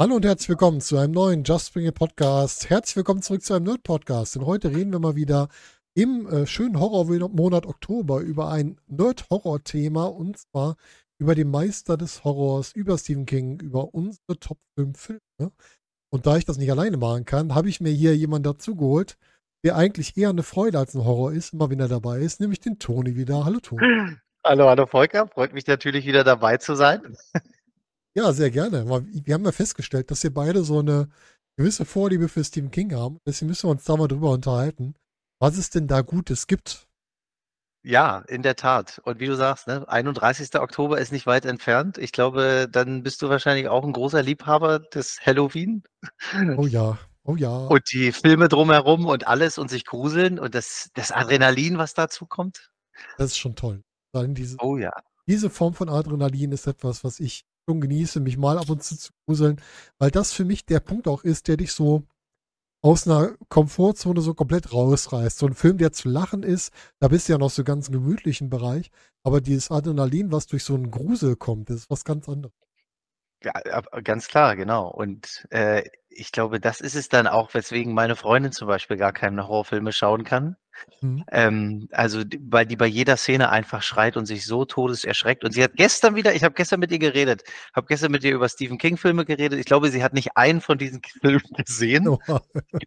Hallo und herzlich willkommen zu einem neuen Just Bring It Podcast. Herzlich willkommen zurück zu einem Nerd Podcast. Denn heute reden wir mal wieder im äh, schönen Horrormonat Oktober über ein Nerd-Horror-Thema und zwar über den Meister des Horrors, über Stephen King, über unsere Top 5 Filme. Und da ich das nicht alleine machen kann, habe ich mir hier jemanden dazugeholt, der eigentlich eher eine Freude als ein Horror ist, immer wenn er dabei ist, nämlich den Toni wieder. Hallo Toni. Hallo, hallo Volker. Freut mich natürlich wieder dabei zu sein. Ja, sehr gerne. Wir haben ja festgestellt, dass wir beide so eine gewisse Vorliebe für Stephen King haben. Deswegen müssen wir uns da mal drüber unterhalten, was es denn da Gutes gibt. Ja, in der Tat. Und wie du sagst, ne, 31. Oktober ist nicht weit entfernt. Ich glaube, dann bist du wahrscheinlich auch ein großer Liebhaber des Halloween. Oh ja, oh ja. Und die Filme drumherum und alles und sich gruseln und das, das Adrenalin, was dazu kommt. Das ist schon toll. Diese, oh ja. Diese Form von Adrenalin ist etwas, was ich schon genieße, mich mal ab und zu zu gruseln, weil das für mich der Punkt auch ist, der dich so aus einer Komfortzone so komplett rausreißt. So ein Film, der zu lachen ist, da bist du ja noch so ganz im gemütlichen Bereich, aber dieses Adrenalin, was durch so einen Grusel kommt, das ist was ganz anderes. Ja, ganz klar, genau. Und äh, ich glaube, das ist es dann auch, weswegen meine Freundin zum Beispiel gar keine Horrorfilme schauen kann, Mhm. Ähm, also, weil die bei jeder Szene einfach schreit und sich so todeserschreckt. Und sie hat gestern wieder, ich habe gestern mit ihr geredet, habe gestern mit ihr über Stephen King-Filme geredet. Ich glaube, sie hat nicht einen von diesen Filmen gesehen. Oh.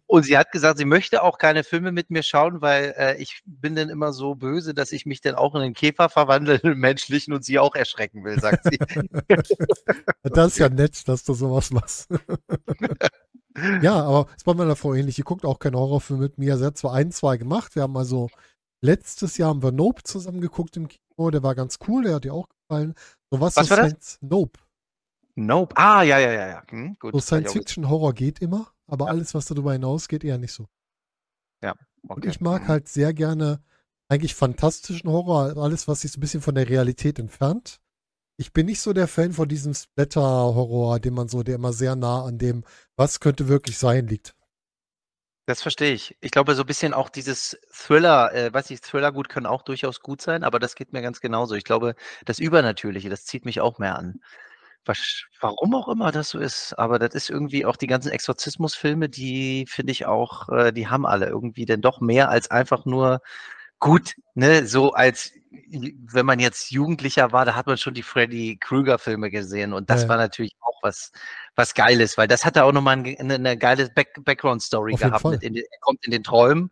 Und sie hat gesagt, sie möchte auch keine Filme mit mir schauen, weil äh, ich bin dann immer so böse, dass ich mich dann auch in einen Käfer verwandle, einen menschlichen, und sie auch erschrecken will, sagt sie. das ist ja nett, dass du sowas machst. Ja, aber es war meiner Frau ähnlich. Die guckt auch keinen Horrorfilm mit mir. Sie hat zwar ein, zwei gemacht. Wir haben also letztes Jahr haben wir Nope zusammen geguckt im Kino. Der war ganz cool. Der hat dir auch gefallen. So was, was so war das? Nope. Nope. Ah, ja, ja, ja, ja. Hm, gut. So Science-Fiction-Horror geht immer, aber ja. alles, was darüber hinaus geht, eher nicht so. Ja. Okay. Und ich mag hm. halt sehr gerne eigentlich fantastischen Horror, alles, was sich so ein bisschen von der Realität entfernt ich bin nicht so der Fan von diesem Splatter-Horror, den man so, der immer sehr nah an dem, was könnte wirklich sein, liegt. Das verstehe ich. Ich glaube, so ein bisschen auch dieses Thriller, äh, weiß ich, Thriller gut können auch durchaus gut sein, aber das geht mir ganz genauso. Ich glaube, das Übernatürliche, das zieht mich auch mehr an. Was, warum auch immer das so ist, aber das ist irgendwie auch die ganzen Exorzismusfilme, die finde ich auch, äh, die haben alle irgendwie denn doch mehr als einfach nur gut, ne, so als wenn man jetzt Jugendlicher war, da hat man schon die Freddy Krueger Filme gesehen und das ja. war natürlich auch was, was Geiles, weil das hatte auch nochmal eine, eine geile Back Background Story gehabt. Den, er kommt in den Träumen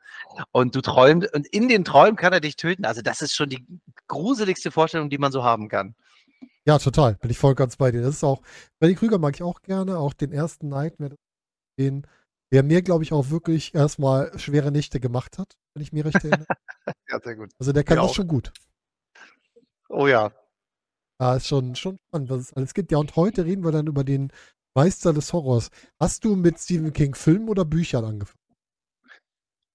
und du träumst und in den Träumen kann er dich töten. Also das ist schon die gruseligste Vorstellung, die man so haben kann. Ja, total. Bin ich voll ganz bei dir. Das ist auch, Freddy Krüger mag ich auch gerne, auch den ersten Nightmare, den, der mir, glaube ich, auch wirklich erstmal schwere Nächte gemacht hat, wenn ich mir recht erinnere. ja, sehr gut. Also der kann ja, das schon gut. Oh ja. Ja, ist schon, schon spannend, was es alles gibt. Ja, und heute reden wir dann über den Meister des Horrors. Hast du mit Stephen King Filmen oder Büchern angefangen?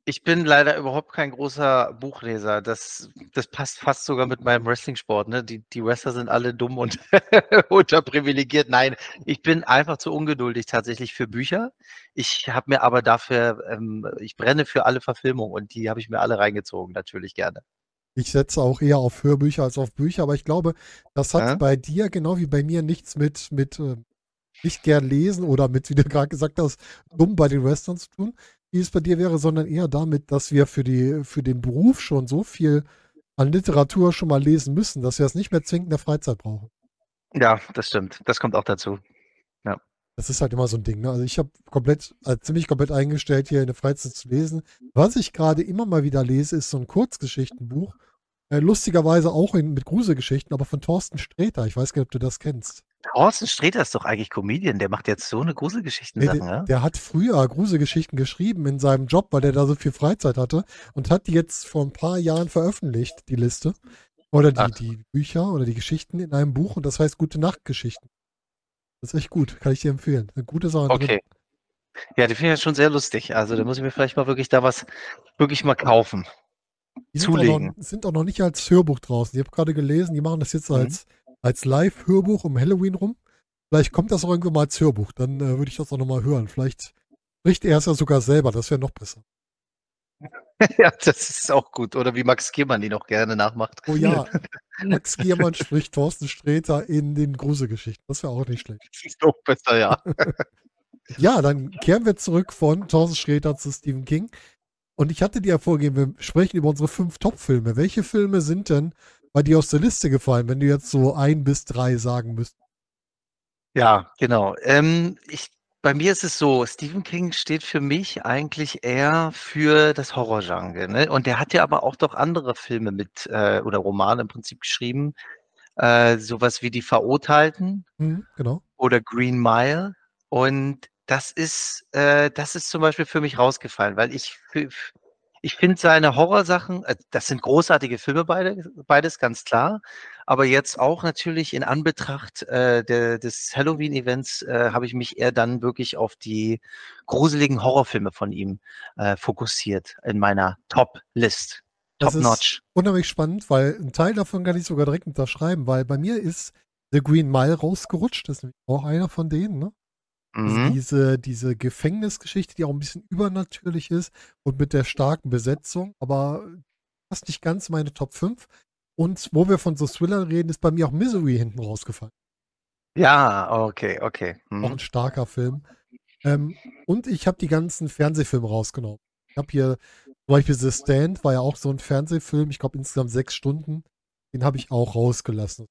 Ich bin leider überhaupt kein großer Buchleser. Das, das passt fast sogar mit meinem Wrestling-Sport. Ne? Die, die Wrestler sind alle dumm und unterprivilegiert. Nein, ich bin einfach zu ungeduldig tatsächlich für Bücher. Ich habe mir aber dafür, ähm, ich brenne für alle Verfilmungen und die habe ich mir alle reingezogen, natürlich gerne. Ich setze auch eher auf Hörbücher als auf Bücher, aber ich glaube, das hat ja? bei dir genau wie bei mir nichts mit, mit äh, nicht gern lesen oder mit, wie du gerade gesagt hast, dumm bei den Westerns zu tun, wie es bei dir wäre, sondern eher damit, dass wir für, die, für den Beruf schon so viel an Literatur schon mal lesen müssen, dass wir es nicht mehr zwingend in der Freizeit brauchen. Ja, das stimmt. Das kommt auch dazu. Ja. Das ist halt immer so ein Ding. Ne? Also ich habe komplett, also ziemlich komplett eingestellt, hier in der Freizeit zu lesen. Was ich gerade immer mal wieder lese, ist so ein Kurzgeschichtenbuch äh, lustigerweise auch in, mit Gruselgeschichten, aber von Thorsten Sträter. Ich weiß gar nicht, ob du das kennst. Thorsten Sträter ist doch eigentlich Comedian. Der macht jetzt so eine Gruselgeschichten nee, der, ja? der hat früher Gruselgeschichten geschrieben in seinem Job, weil der da so viel Freizeit hatte und hat die jetzt vor ein paar Jahren veröffentlicht, die Liste. Oder die, die Bücher oder die Geschichten in einem Buch und das heißt Gute Nacht Geschichten. Das ist echt gut, kann ich dir empfehlen. Eine gute Sache. Okay. Drin. Ja, die finde ich schon sehr lustig. Also da muss ich mir vielleicht mal wirklich da was wirklich mal kaufen. Die sind zulegen. Auch noch, sind auch noch nicht als Hörbuch draußen. Ich habe gerade gelesen, die machen das jetzt mhm. als, als Live-Hörbuch um Halloween rum. Vielleicht kommt das auch irgendwann mal als Hörbuch. Dann äh, würde ich das auch nochmal hören. Vielleicht spricht er es ja sogar selber. Das wäre noch besser. Ja, das ist auch gut. Oder wie Max Giermann die noch gerne nachmacht. Oh ja, Max Giermann spricht Thorsten Sträter in den Gruselgeschichten. Das wäre auch nicht schlecht. Das ist auch besser, ja. Ja, dann kehren wir zurück von Thorsten Sträter zu Stephen King. Und ich hatte dir ja vorgegeben, wir sprechen über unsere fünf Top-Filme. Welche Filme sind denn bei dir aus der Liste gefallen, wenn du jetzt so ein bis drei sagen müsstest? Ja, genau. Ähm, ich, bei mir ist es so, Stephen King steht für mich eigentlich eher für das Horrorgenre. Ne? Und der hat ja aber auch doch andere Filme mit äh, oder Romane im Prinzip geschrieben. Äh, sowas wie Die Verurteilten Hm, genau. oder Green Mile. Und das ist, äh, das ist zum Beispiel für mich rausgefallen, weil ich, ich finde seine Horrorsachen, äh, das sind großartige Filme beide, beides ganz klar. Aber jetzt auch natürlich in Anbetracht äh, der, des Halloween-Events äh, habe ich mich eher dann wirklich auf die gruseligen Horrorfilme von ihm äh, fokussiert in meiner Top-List. Das ist Top-notch. unheimlich spannend, weil ein Teil davon kann ich sogar direkt unterschreiben, weil bei mir ist The Green Mile rausgerutscht. Das ist nämlich auch einer von denen, ne? Also Mhm. diese, diese Gefängnisgeschichte, die auch ein bisschen übernatürlich ist und mit der starken Besetzung, aber fast nicht ganz meine Top 5. Und wo wir von so Thriller reden, ist bei mir auch Misery hinten rausgefallen. Ja, okay, okay. Auch Mhm. ein starker Film. Ähm, und ich habe die ganzen Fernsehfilme rausgenommen. Ich habe hier zum Beispiel The Stand, war ja auch so ein Fernsehfilm, ich glaube insgesamt sechs Stunden. Den habe ich auch rausgelassen.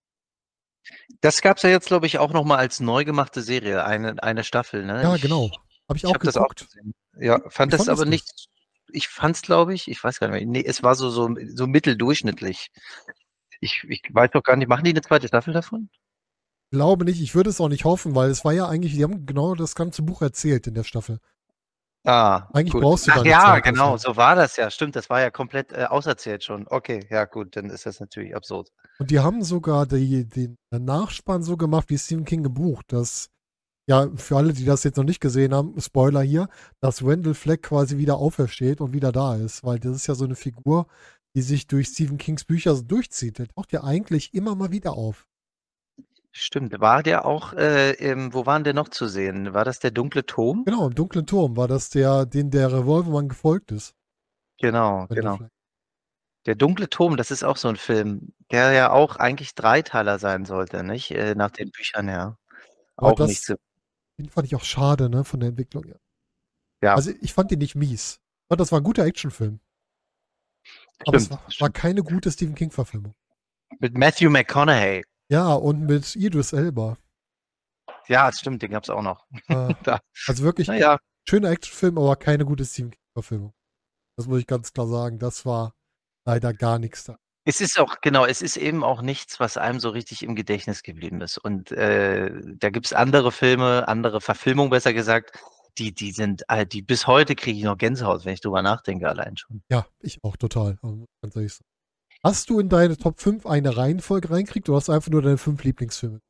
Das gab's ja jetzt, glaube ich, auch noch mal als neu gemachte Serie, eine, eine Staffel, ne? Ja, Ich- genau. Habe ich Ich auch habe das auch gesehen. Ja, fand Wie das fandest aber du's? nicht. Ich fand's, glaube ich, ich weiß gar nicht mehr. Nee, es war so, so, so mitteldurchschnittlich. Ich, ich weiß doch gar nicht, machen die eine zweite Staffel davon? Glaube nicht, ich würde es auch nicht hoffen, weil es war ja eigentlich, die haben genau das ganze Buch erzählt in der Staffel. Ah, Eigentlich gut. brauchst du Ach da eine ja, zweite genau, Staffel. so war das ja. Stimmt, das war ja komplett äh, auserzählt schon. Okay, ja gut, dann ist das natürlich absurd. Und die haben sogar die, den Nachspann so gemacht, wie Stephen King gebucht, dass, ja, für alle, die das jetzt noch nicht gesehen haben, Spoiler hier, dass Wendell Fleck quasi wieder aufersteht und wieder da ist, weil das ist ja so eine Figur, die sich durch Stephen Kings Bücher so durchzieht. Der taucht ja eigentlich immer mal wieder auf. Stimmt, war der auch, äh, im, wo waren der noch zu sehen? War das der dunkle Turm? Genau, im dunklen Turm war das der, den der Revolvermann gefolgt ist. Genau, Wendell genau. Der dunkle Turm, das ist auch so ein Film, der ja auch eigentlich Dreiteiler sein sollte, nicht? Äh, nach den Büchern her. Aber Auch das- nicht so. Den fand ich auch schade, ne, von der Entwicklung her. Ja. Also ich fand den nicht mies. Aber das war ein guter Actionfilm. Aber es Stimmt, war, war stimmt. keine gute Stephen King-Verfilmung. Mit Matthew McConaughey. Ja, und mit Idris Elba. Ja, das stimmt, den gab's auch noch. Äh, also wirklich Naja, schöner Actionfilm, aber keine gute Stephen King-Verfilmung. Das muss ich ganz klar sagen. Das war leider gar nichts da. es ist auch, genau, es ist eben auch nichts, was einem so richtig im Gedächtnis geblieben ist. Und äh, da gibt's andere Filme, andere Verfilmungen besser gesagt, die, die sind, äh, die bis heute kriege ich noch Gänsehaut, wenn ich drüber nachdenke, allein schon. Ja, ich auch total. also Ganz ehrlich. sagen. Hast du in deine Top 5 eine Reihenfolge reinkriegt oder hast du einfach nur deine fünf Lieblingsfilme?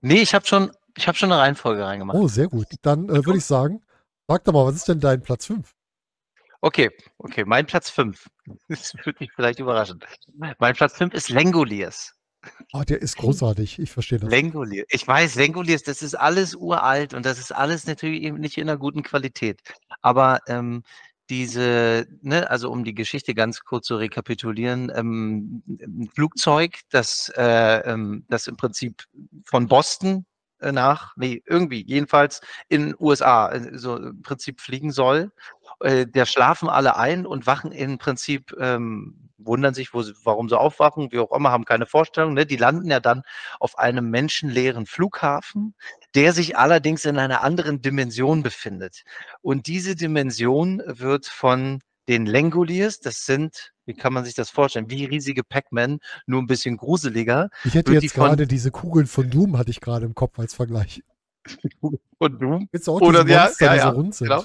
Nee, ich habe schon, ich habe schon eine Reihenfolge reingemacht. Oh, sehr gut. Dann äh, würde ich sagen, sag doch mal, was ist denn dein Platz 5? Okay, okay, mein Platz 5. Das würde mich vielleicht überraschen. Mein Platz 5 ist Lengoliers. Ah, der ist großartig. Ich verstehe das. Lengoliers. Ich weiß, Lengoliers, das ist alles uralt und das ist alles natürlich eben nicht in einer guten Qualität. Aber ähm, diese, ne, also um die Geschichte ganz kurz zu rekapitulieren, ähm, ein Flugzeug, das, äh, ähm, das im Prinzip von Boston äh, nach, nee, irgendwie, jedenfalls in USA, äh, so im Prinzip fliegen soll. Äh, der schlafen alle ein und wachen im Prinzip, ähm, wundern sich, wo sie, warum sie aufwachen, wie auch immer, haben keine Vorstellung. Ne? Die landen ja dann auf einem menschenleeren Flughafen, der sich allerdings in einer anderen Dimension befindet. Und diese Dimension wird von den Lengoliers, das sind, wie kann man sich das vorstellen, wie riesige Pac-Man, nur ein bisschen gruseliger. Ich hätte wird die jetzt von- gerade diese Kugeln von Doom hatte ich gerade im Kopf als Vergleich. Und du? Jetzt auch Oder- ja, Monster, ja, die ja, so rund sind. genau.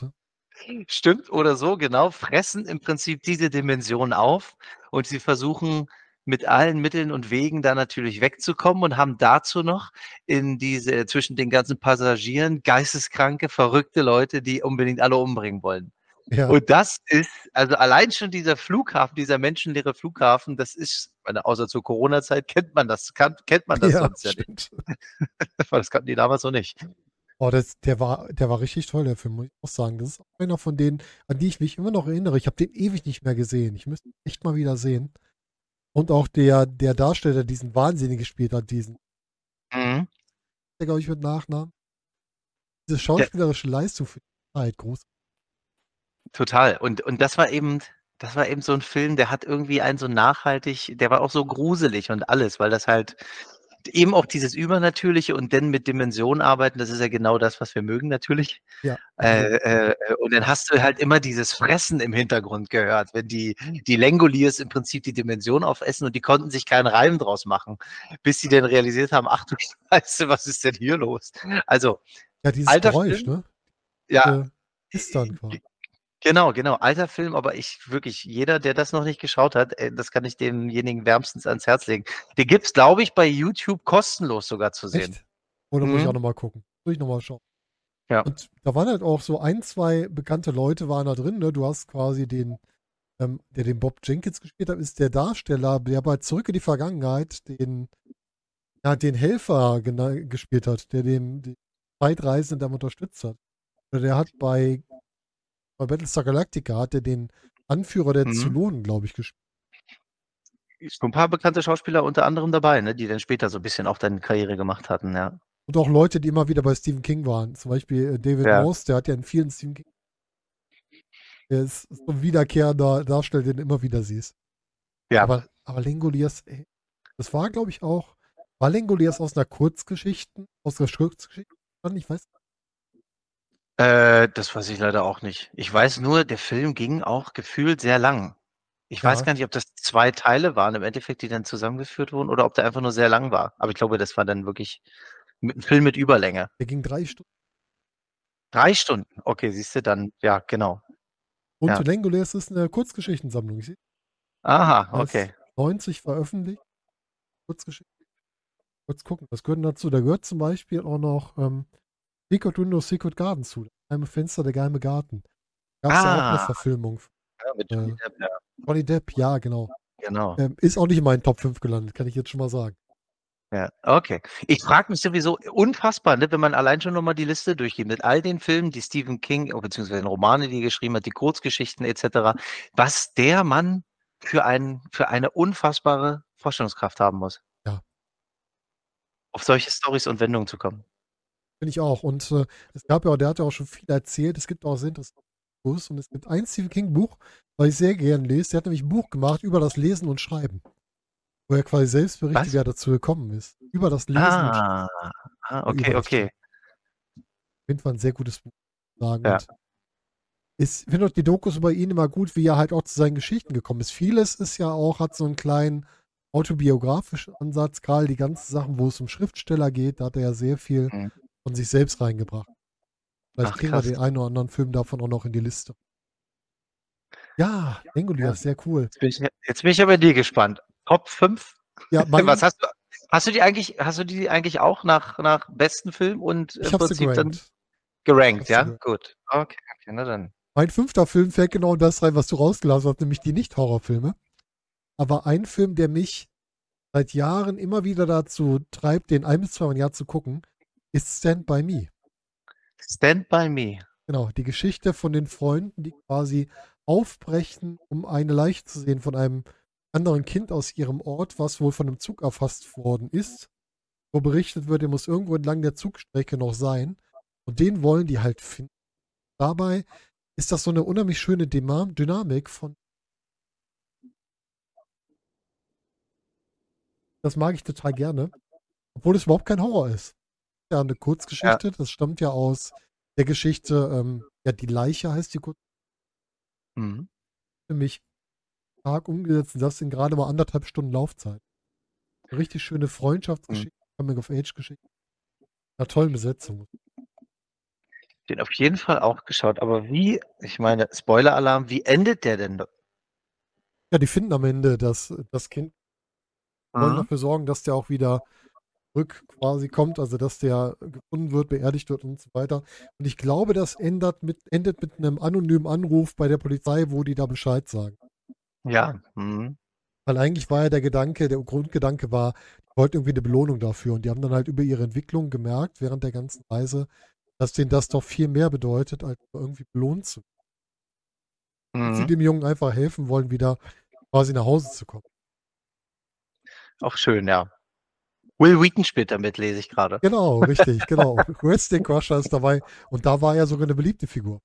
Stimmt oder so, genau, fressen im Prinzip diese Dimension auf und sie versuchen mit allen Mitteln und Wegen da natürlich wegzukommen und haben dazu noch in diese, zwischen den ganzen Passagieren geisteskranke, verrückte Leute, die unbedingt alle umbringen wollen. Ja. Und das ist, also allein schon dieser Flughafen, dieser menschenleere Flughafen, das ist, meine, außer zur Corona-Zeit kennt man das, kann, kennt man das ja, sonst ja nicht. stimmt. weil Das kannten die damals noch nicht. Oh, das, der war, der war richtig toll, der Film, muss ich auch sagen. Das ist einer von denen, an die ich mich immer noch erinnere. Ich habe den ewig nicht mehr gesehen. Ich müsste ihn echt mal wieder sehen. Und auch der, der Darsteller, der diesen Wahnsinn gespielt hat, diesen, Mhm. der glaube ich mit Nachnamen. Diese schauspielerische Leistung für die Zeit, groß. Total. Und, und das war eben, das war eben so ein Film, der hat irgendwie einen so nachhaltig, der war auch so gruselig und alles, weil das halt eben auch dieses Übernatürliche und dann mit Dimensionen arbeiten, das ist ja genau das, was wir mögen natürlich. Ja. Äh, äh, und dann hast du halt immer dieses Fressen im Hintergrund gehört, wenn die, die Langoliers im Prinzip die Dimension aufessen und die konnten sich keinen Reim draus machen, bis sie dann realisiert haben, ach du Scheiße, was ist denn hier los? Also, ja, dieses alter Geräusch, Film. ne? ja, ist dann quasi. Genau, genau. Alter Film, aber ich wirklich, jeder, der das noch nicht geschaut hat, äh, das kann ich demjenigen wärmstens ans Herz legen. Den gibt's, glaube ich, bei YouTube kostenlos sogar zu sehen. Echt? Oder muss ich Mhm. auch nochmal gucken? Muss ich nochmal schauen. Ja. Und da waren halt auch so ein, zwei bekannte Leute waren da drin, ne? Du hast quasi den, ähm, der den Bob Jenkins gespielt hat, ist der Darsteller, der bei Zurück in die Vergangenheit den, ja, den Helfer gespielt hat, der dem die Zeitreisenden dann unterstützt hat. Oder der hat bei, bei Battlestar Galactica hat er den Anführer der Mhm. Zylonen, glaube ich, gespielt. Ist ein paar bekannte Schauspieler unter anderem dabei, ne, die dann später so ein bisschen auch dann Karriere gemacht hatten, ja. Und auch Leute, die immer wieder bei Stephen King waren. Zum Beispiel äh, David Ja. Morse, der hat ja in vielen Stephen King. Der ist so ein wiederkehrender Darsteller, den du immer wieder siehst. Ja, Aber, aber Lengoliers, ey, das war, glaube ich, auch. War Lengoliers aus einer Kurzgeschichte? Aus einer Kurzgeschichte? Ich weiß. Äh, das weiß ich leider auch nicht. Ich weiß nur, der Film ging auch gefühlt sehr lang. Ich weiß Ja. gar nicht, ob das zwei Teile waren im Endeffekt, die dann zusammengeführt wurden, oder ob der einfach nur sehr lang war. Aber ich glaube, das war dann wirklich mit, ein Film mit Überlänge. Der ging drei Stunden. Drei Stunden. Okay, siehst du dann, ja, genau. Und Ja. Lengoliers ist eine Kurzgeschichtensammlung. Aha, okay. 90 veröffentlicht. Kurzgeschichten. Kurz gucken, was gehört denn dazu? Da gehört zum Beispiel auch noch ähm, Secret Windows, Secret Garden zu. Das geheime Fenster, der geheime Garten. Gab es ja auch eine Ah. Verfilmung. Ja, mit Äh, Johnny Depp, ja, Johnny Depp, ja, genau. genau. Ähm, ist auch nicht in meinen Top 5 gelandet, kann ich jetzt schon mal sagen. Ja, okay. Ich frage mich sowieso unfassbar, ne, wenn man allein schon nochmal die Liste durchgeht, mit all den Filmen, die Stephen King, oh, beziehungsweise den Romane, die er geschrieben hat, die Kurzgeschichten etc., was der Mann für, ein, für eine unfassbare Vorstellungskraft haben muss. Ja. Auf solche Stories und Wendungen zu kommen. Finde ich auch. Und äh, es gab ja, auch- der hat ja auch schon viel erzählt. Es gibt auch sehr interessante Buch. Und es gibt ein Stephen King Buch, was ich sehr gern lese. Der hat nämlich ein Buch gemacht über das Lesen und Schreiben. Wo er quasi selbst berichtet, wie er dazu gekommen ist. Über das Lesen und Schreiben. Ah, ah okay, okay. Auf jeden Fall ein sehr gutes Buch. Sagen. Ja. Ist- Ich finde auch die Dokus über ihn immer gut, wie er halt auch zu seinen Geschichten gekommen ist. Vieles ist ja auch, hat so einen kleinen autobiografischen Ansatz, gerade die ganzen Sachen, wo es um Schriftsteller geht, da hat er ja sehr viel Mhm. Von sich selbst reingebracht. Vielleicht Ach, kriegen wir den einen oder anderen Film davon auch noch in die Liste. Ja, Lengoliers, sehr cool. Jetzt bin, ich, jetzt bin ich aber dir gespannt. Top 5? Ja, mein, Was hast du? Hast du die eigentlich, hast du die eigentlich auch nach, nach besten Film und ich im Prinzip dann gerankt. ja? gerankt. Gut. Okay, okay, na dann. Mein fünfter Film fällt genau in das rein, was du rausgelassen hast, nämlich die Nicht-Horrorfilme. Aber ein Film, der mich seit Jahren immer wieder dazu treibt, den ein bis zweimal im Jahr zu gucken, ist Stand By Me. Stand by me. Genau, die Geschichte von den Freunden, die quasi aufbrechen, um eine Leiche zu sehen von einem anderen Kind aus ihrem Ort, was wohl von einem Zug erfasst worden ist. Wo berichtet wird, er muss irgendwo entlang der Zugstrecke noch sein. Und den wollen die halt finden. Dabei ist das so eine unheimlich schöne Dynamik von. Das mag ich total gerne. Obwohl es überhaupt kein Horror ist. Ja, eine Kurzgeschichte. Das stammt ja aus der Geschichte, ähm, ja, die Leiche heißt die kurz Mhm. nämlich stark umgesetzt. und Das sind gerade mal anderthalb Stunden Laufzeit. Eine richtig schöne Freundschaftsgeschichte, Coming-of-Age-Geschichte. Einer tollen Besetzung. Den auf jeden Fall auch geschaut. Aber wie, ich meine, Spoiler-Alarm, wie endet der denn? Ja, die finden am Ende das, das Kind, wollen Mhm. dafür sorgen, dass der auch wieder zurück quasi kommt, also dass der gefunden wird, beerdigt wird und so weiter. Und ich glaube, das endet mit, endet mit einem anonymen Anruf bei der Polizei, wo die da Bescheid sagen. Ja. Mhm. Weil eigentlich war ja der Gedanke, der Grundgedanke war, die wollten irgendwie eine Belohnung dafür. Und die haben dann halt über ihre Entwicklung gemerkt, während der ganzen Reise, dass denen das doch viel mehr bedeutet, als irgendwie belohnt zu werden. Sie Mhm. dem Jungen einfach helfen wollen, wieder quasi nach Hause zu kommen. Auch schön, ja. Will Wheaton spielt damit, lese ich gerade. Genau, richtig, genau. Wrestling Crusher ist dabei und da war er sogar eine beliebte Figur.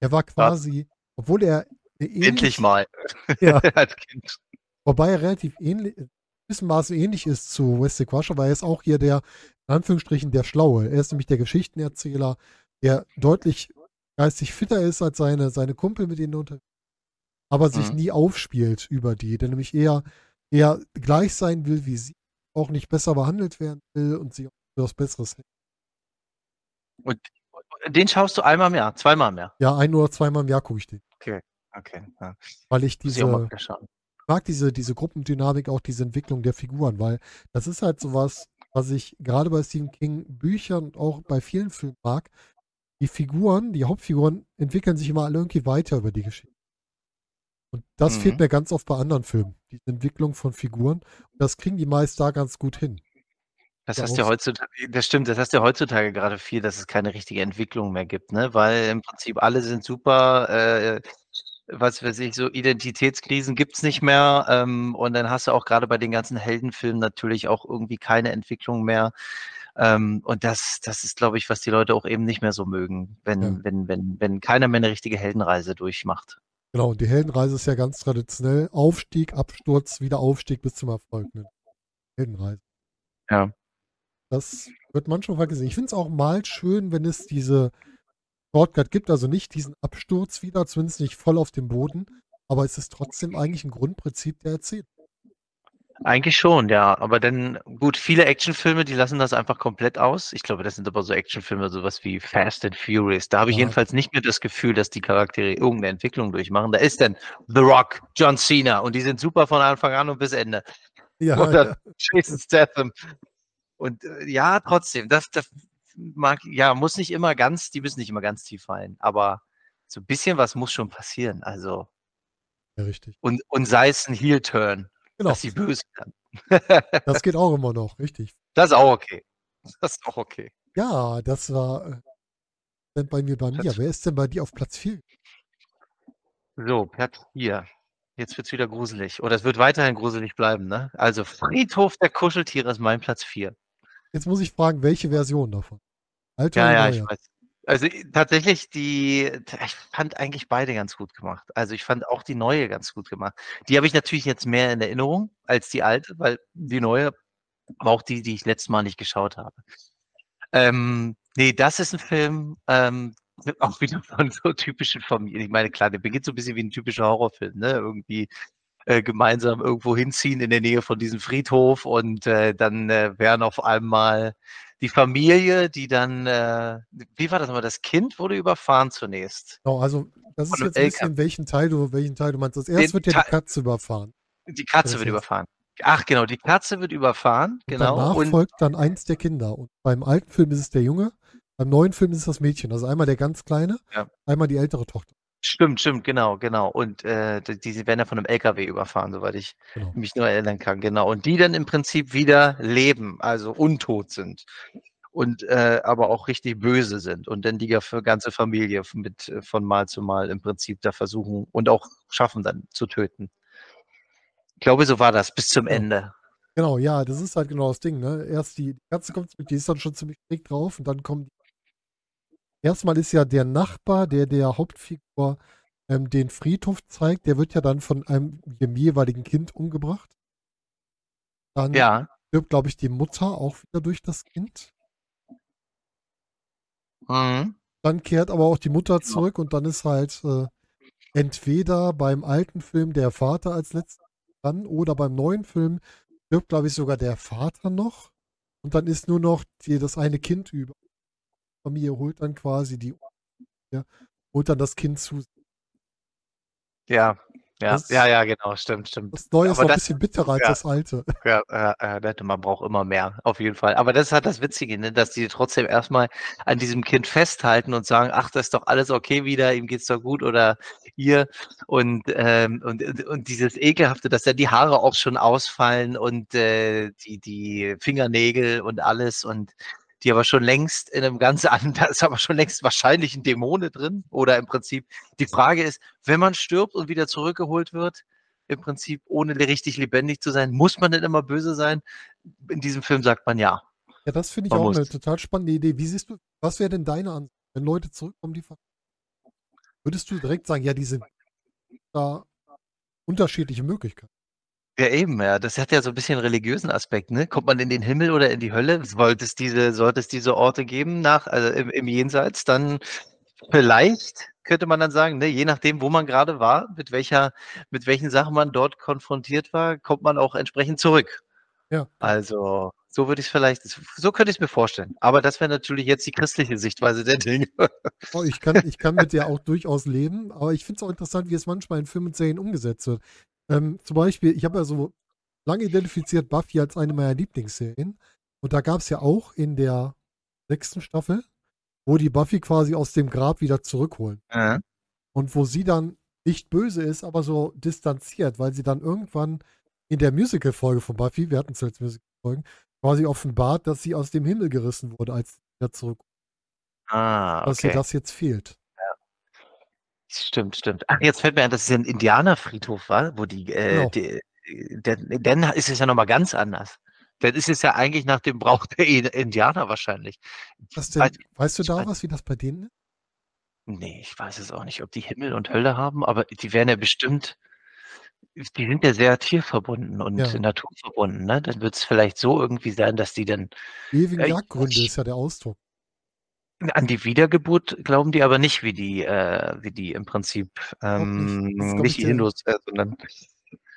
Er war quasi, obwohl er eine Endlich mal. Ja. Als Kind. wobei er relativ ähnlich, ein bisschen Maße ähnlich ist zu Wesley Crusher, weil er ist auch hier der, in Anführungsstrichen, der Schlaue. Er ist nämlich der Geschichtenerzähler, der deutlich geistig fitter ist als seine, seine Kumpel, mit denen er unter aber sich Mhm. nie aufspielt über die, der nämlich eher, eher gleich sein will wie sie, auch nicht besser behandelt werden will und sie auch für was Besseres hält. Und den schaust du einmal mehr, zweimal mehr. Ja, ein oder zweimal im Jahr gucke ich den, Okay, ja. weil ich diese, ich mag diese, diese Gruppendynamik, auch diese Entwicklung der Figuren, weil das ist halt sowas, was ich gerade bei Stephen King Büchern und auch bei vielen Filmen mag. Die Figuren, die Hauptfiguren entwickeln sich immer alle irgendwie weiter über die Geschichte. Und das Mhm. fehlt mir ganz oft bei anderen Filmen, diese Entwicklung von Figuren. Und das kriegen die meist da ganz gut hin. Das hast du heutzutage, das stimmt, das hast du ja heutzutage gerade viel, dass es keine richtige Entwicklung mehr gibt, ne? Weil im Prinzip alle sind super, äh, was weiß ich, so Identitätskrisen gibt's nicht mehr. Ähm, und dann hast du auch gerade bei den ganzen Heldenfilmen natürlich auch irgendwie keine Entwicklung mehr. Ähm, und das, das ist, glaube ich, was die Leute auch eben nicht mehr so mögen, wenn, Ja. wenn, wenn, wenn keiner mehr eine richtige Heldenreise durchmacht. Genau, und die Heldenreise ist ja ganz traditionell Aufstieg, Absturz, wieder Aufstieg bis zum Erfolg. Ne? Heldenreise. Ja. Das wird manchmal vergessen. Ich finde es auch mal schön, wenn es diese Shortcut gibt, also nicht diesen Absturz wieder, zumindest nicht voll auf dem Boden, aber es ist trotzdem eigentlich ein Grundprinzip der Erzählung. Eigentlich schon, ja. Aber dann, gut, viele Actionfilme, die lassen das einfach komplett aus. Ich glaube, das sind aber so Actionfilme, sowas wie Fast and Furious. Da habe ich Ja. jedenfalls nicht mehr das Gefühl, dass die Charaktere irgendeine Entwicklung durchmachen. Da ist dann The Rock, John Cena und die sind super von Anfang an und bis Ende. Ja, Oder Jason Statham. Und äh, ja, trotzdem, das, das mag, ja, muss nicht immer ganz, die müssen nicht immer ganz tief fallen, aber so ein bisschen was muss schon passieren. Also, ja, richtig. und, und sei es ein Heel-Turn, Genau, dass sie böse werden. das geht auch immer noch, richtig. Das ist auch okay. Das ist auch okay. Ja, das war äh, bei mir bei mir. Platz- Wer ist denn bei dir auf Platz 4? So, Platz 4. Jetzt wird's wieder gruselig. Oder es wird weiterhin gruselig bleiben, ne? Also Friedhof der Kuscheltiere ist mein Platz 4. Jetzt muss ich fragen, welche Version davon? Alte Ja, oder ja, neue? ich weiß. Also i- tatsächlich die, ich fand eigentlich beide ganz gut gemacht. Also ich fand auch die neue ganz gut gemacht. Die habe ich natürlich jetzt mehr in Erinnerung als die alte, weil die neue war auch die, die ich letztes Mal nicht geschaut habe. Ähm, nee, das ist ein Film, ähm, auch wieder von so typischen Familien. Ich meine, klar, der beginnt so ein bisschen wie ein typischer Horrorfilm, ne? Irgendwie äh, gemeinsam irgendwo hinziehen in der Nähe von diesem Friedhof und äh, dann äh, werden auf einmal die Familie, die dann, äh, wie war das nochmal, das Kind wurde überfahren zunächst. Genau, also das ist jetzt ein bisschen, welchen Teil du, welchen Teil du meinst. Als erstes wird ja die Katze überfahren. Die Katze Das wird überfahren. Ach genau, die Katze wird überfahren, Und genau. danach Und folgt dann eins der Kinder. Und beim alten Film ist es der Junge, beim neuen Film ist es das Mädchen. Also einmal der ganz kleine, Ja. einmal die ältere Tochter. Stimmt, stimmt, genau, genau. Und äh, die, die werden ja von einem LKW überfahren, soweit ich Genau. mich nur erinnern kann, genau. Und die dann im Prinzip wieder leben, also untot sind. Und äh, aber auch richtig böse sind und dann die ga- ganze Familie mit äh, von Mal zu Mal im Prinzip da versuchen und auch schaffen dann zu töten. Ich glaube, so war das bis zum Ja. Ende. Genau, ja, das ist halt genau das Ding, ne? Erst die, Katze kommt die ist dann schon ziemlich schräg drauf und dann kommen die. Erstmal ist ja der Nachbar, der der Hauptfigur ähm, den Friedhof zeigt, der wird ja dann von einem dem jeweiligen Kind umgebracht. Dann Ja. stirbt, glaube ich, die Mutter auch wieder durch das Kind. Mhm. Dann kehrt aber auch die Mutter zurück und dann ist halt äh, entweder beim alten Film der Vater als letzter dran oder beim neuen Film stirbt, glaube ich, sogar der Vater noch. Und dann ist nur noch die, das eine Kind über. Familie holt dann quasi die, ja, holt dann das Kind zu. Ja. Ja, Das- ja, ja, genau, stimmt, stimmt. Das neue ist noch ein bisschen bitterer als ja. das alte. Ja, ja, ja, das- man braucht immer mehr, auf jeden Fall. Aber das ist halt das Witzige, ne? dass die trotzdem erstmal an diesem Kind festhalten und sagen, ach, das ist doch alles okay wieder, ihm geht's doch gut oder ihr. Und, ähm, und, und- dieses Ekelhafte, dass ja die Haare auch schon ausfallen und äh, die, die Fingernägel und alles. Und die aber schon längst in einem ganz anderen, da ist aber schon längst wahrscheinlich ein Dämone drin. Oder im Prinzip, die Frage ist, wenn man stirbt und wieder zurückgeholt wird, im Prinzip ohne richtig lebendig zu sein, muss man denn immer böse sein? In diesem Film sagt man ja. Ja, das finde ich Man auch muss. eine total spannende Idee. Wie siehst du, was wäre denn deine Ansicht, wenn Leute zurückkommen, die Würdest du direkt sagen, ja, die sind da unterschiedliche Möglichkeiten? Ja, eben, ja. Das hat ja so ein bisschen religiösen Aspekt, ne? Kommt man in den Himmel oder in die Hölle? Sollte es diese, sollte es diese Orte geben nach, also im, im Jenseits, dann vielleicht könnte man dann sagen, ne, je nachdem, wo man gerade war, mit welcher, mit welchen Sachen man dort konfrontiert war, kommt man auch entsprechend zurück. Ja. Also, so würde ich es vielleicht, so könnte ich es mir vorstellen. Aber das wäre natürlich jetzt die christliche Sichtweise der Dinge. Oh, ich, kann, ich kann mit der auch durchaus leben, aber ich finde es auch interessant, wie es manchmal in Filmen und Serien umgesetzt wird. Ähm, zum Beispiel, ich habe ja so lange identifiziert Buffy als eine meiner Lieblingsserien. Und da gab es ja auch in der sechsten Staffel, wo die Buffy quasi aus dem Grab wieder zurückholen. Ja. Und wo sie dann nicht böse ist, aber so distanziert, weil sie dann irgendwann in der Musical-Folge von Buffy, wir hatten es als Musical-Folgen, quasi offenbart, dass sie aus dem Himmel gerissen wurde, als sie wieder zurück, Ah, dass ihr okay. das jetzt fehlt. Stimmt, stimmt. Ach, jetzt fällt mir ein, dass es ein Indianerfriedhof war, wo die, äh, Genau. die dann ist es ja nochmal ganz anders. Dann ist es ja eigentlich nach dem Brauch der Indianer wahrscheinlich. Denn, Weiß- weißt du da was, wie das bei denen ist? Nee, ich weiß es auch nicht, ob die Himmel und Hölle haben, aber die werden ja bestimmt, die sind ja sehr tierverbunden und Ja. naturverbunden, ne? Dann wird es vielleicht so irgendwie sein, dass die dann Ewigen Äh, Jagdgründe ist ja der Ausdruck. An die Wiedergeburt glauben die aber nicht, wie die, äh, wie die im Prinzip, nicht. ähm, Das nicht ich, die Hindus, äh, sondern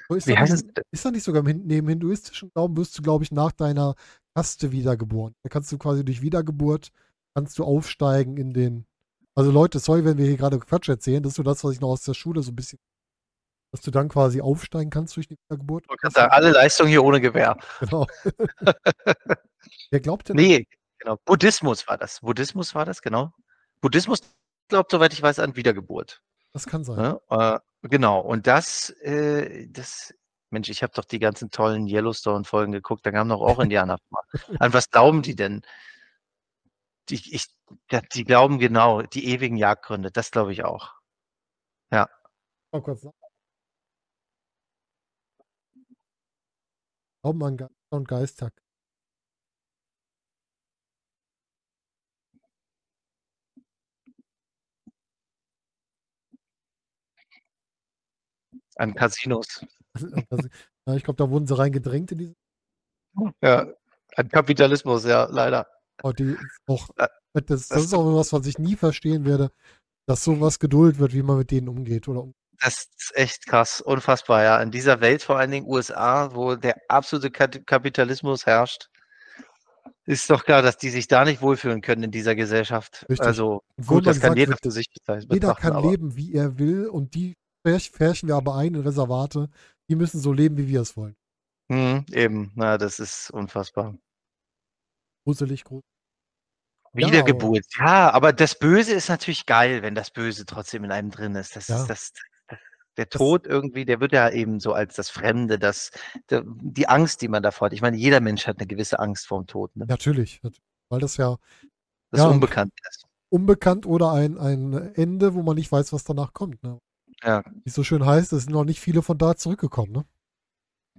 So Ist wie da heißt nicht, es? ist da nicht sogar neben hinduistischen Glauben wirst du, glaube ich, nach deiner Kaste wiedergeboren. Da kannst du quasi durch Wiedergeburt, kannst du aufsteigen in den. Also Leute, sorry, wenn wir hier gerade Quatsch erzählen, das ist so das, was ich noch aus der Schule so ein bisschen. Dass du dann quasi aufsteigen kannst durch die Wiedergeburt. Ich kann sagen, alle Leistungen hier ohne Gewehr. Genau. Wer glaubt denn? Nee, genau. Buddhismus war das. Buddhismus war das, genau. Buddhismus glaubt, soweit ich weiß, an Wiedergeburt. Das kann sein. Ne? Äh, genau. Und das, äh, das, Mensch, ich habe doch die ganzen tollen Yellowstone-Folgen geguckt, da kamen doch auch Indianer vor. An was glauben die denn? Die, ich, ja, die glauben genau, die ewigen Jagdgründe, das glaube ich auch. Mal kurz nach. Glauben an Geister und Geisttag. An Casinos. Ich glaube, da wurden sie reingedrängt in diese. Ja, an Kapitalismus, ja, leider. Oh, die auch, Äh, das, das ist auch was, was ich nie verstehen werde, dass sowas geduld wird, wie man mit denen umgeht. Oder um- Das ist echt krass, unfassbar, ja. In dieser Welt, vor allen Dingen USA, wo der absolute Kapitalismus herrscht, ist doch klar, dass die sich da nicht wohlfühlen können in dieser Gesellschaft. Richtig. Also gut, das kann jeder wird, für sich betrachten. jeder kann leben, wie er will, und die färchen wir aber ein in Reservate. Die müssen so leben, wie wir es wollen. Hm, eben, na, das ist unfassbar. Gruselig, gruselig. Wiedergeburt, ja, aber das Böse ist natürlich geil, wenn das Böse trotzdem in einem drin ist. Das, Ja. das, der Tod irgendwie, der wird ja eben so als das Fremde, das, der, die Angst, die man davor hat. Ich meine, jeder Mensch hat eine gewisse Angst vorm Tod, ne? Natürlich. Weil das ja das ja, unbekannt ist. unbekannt oder ein, ein Ende, wo man nicht weiß, was danach kommt. Ne? Ja, Wie es so schön heißt, es sind noch nicht viele von da zurückgekommen. Ne?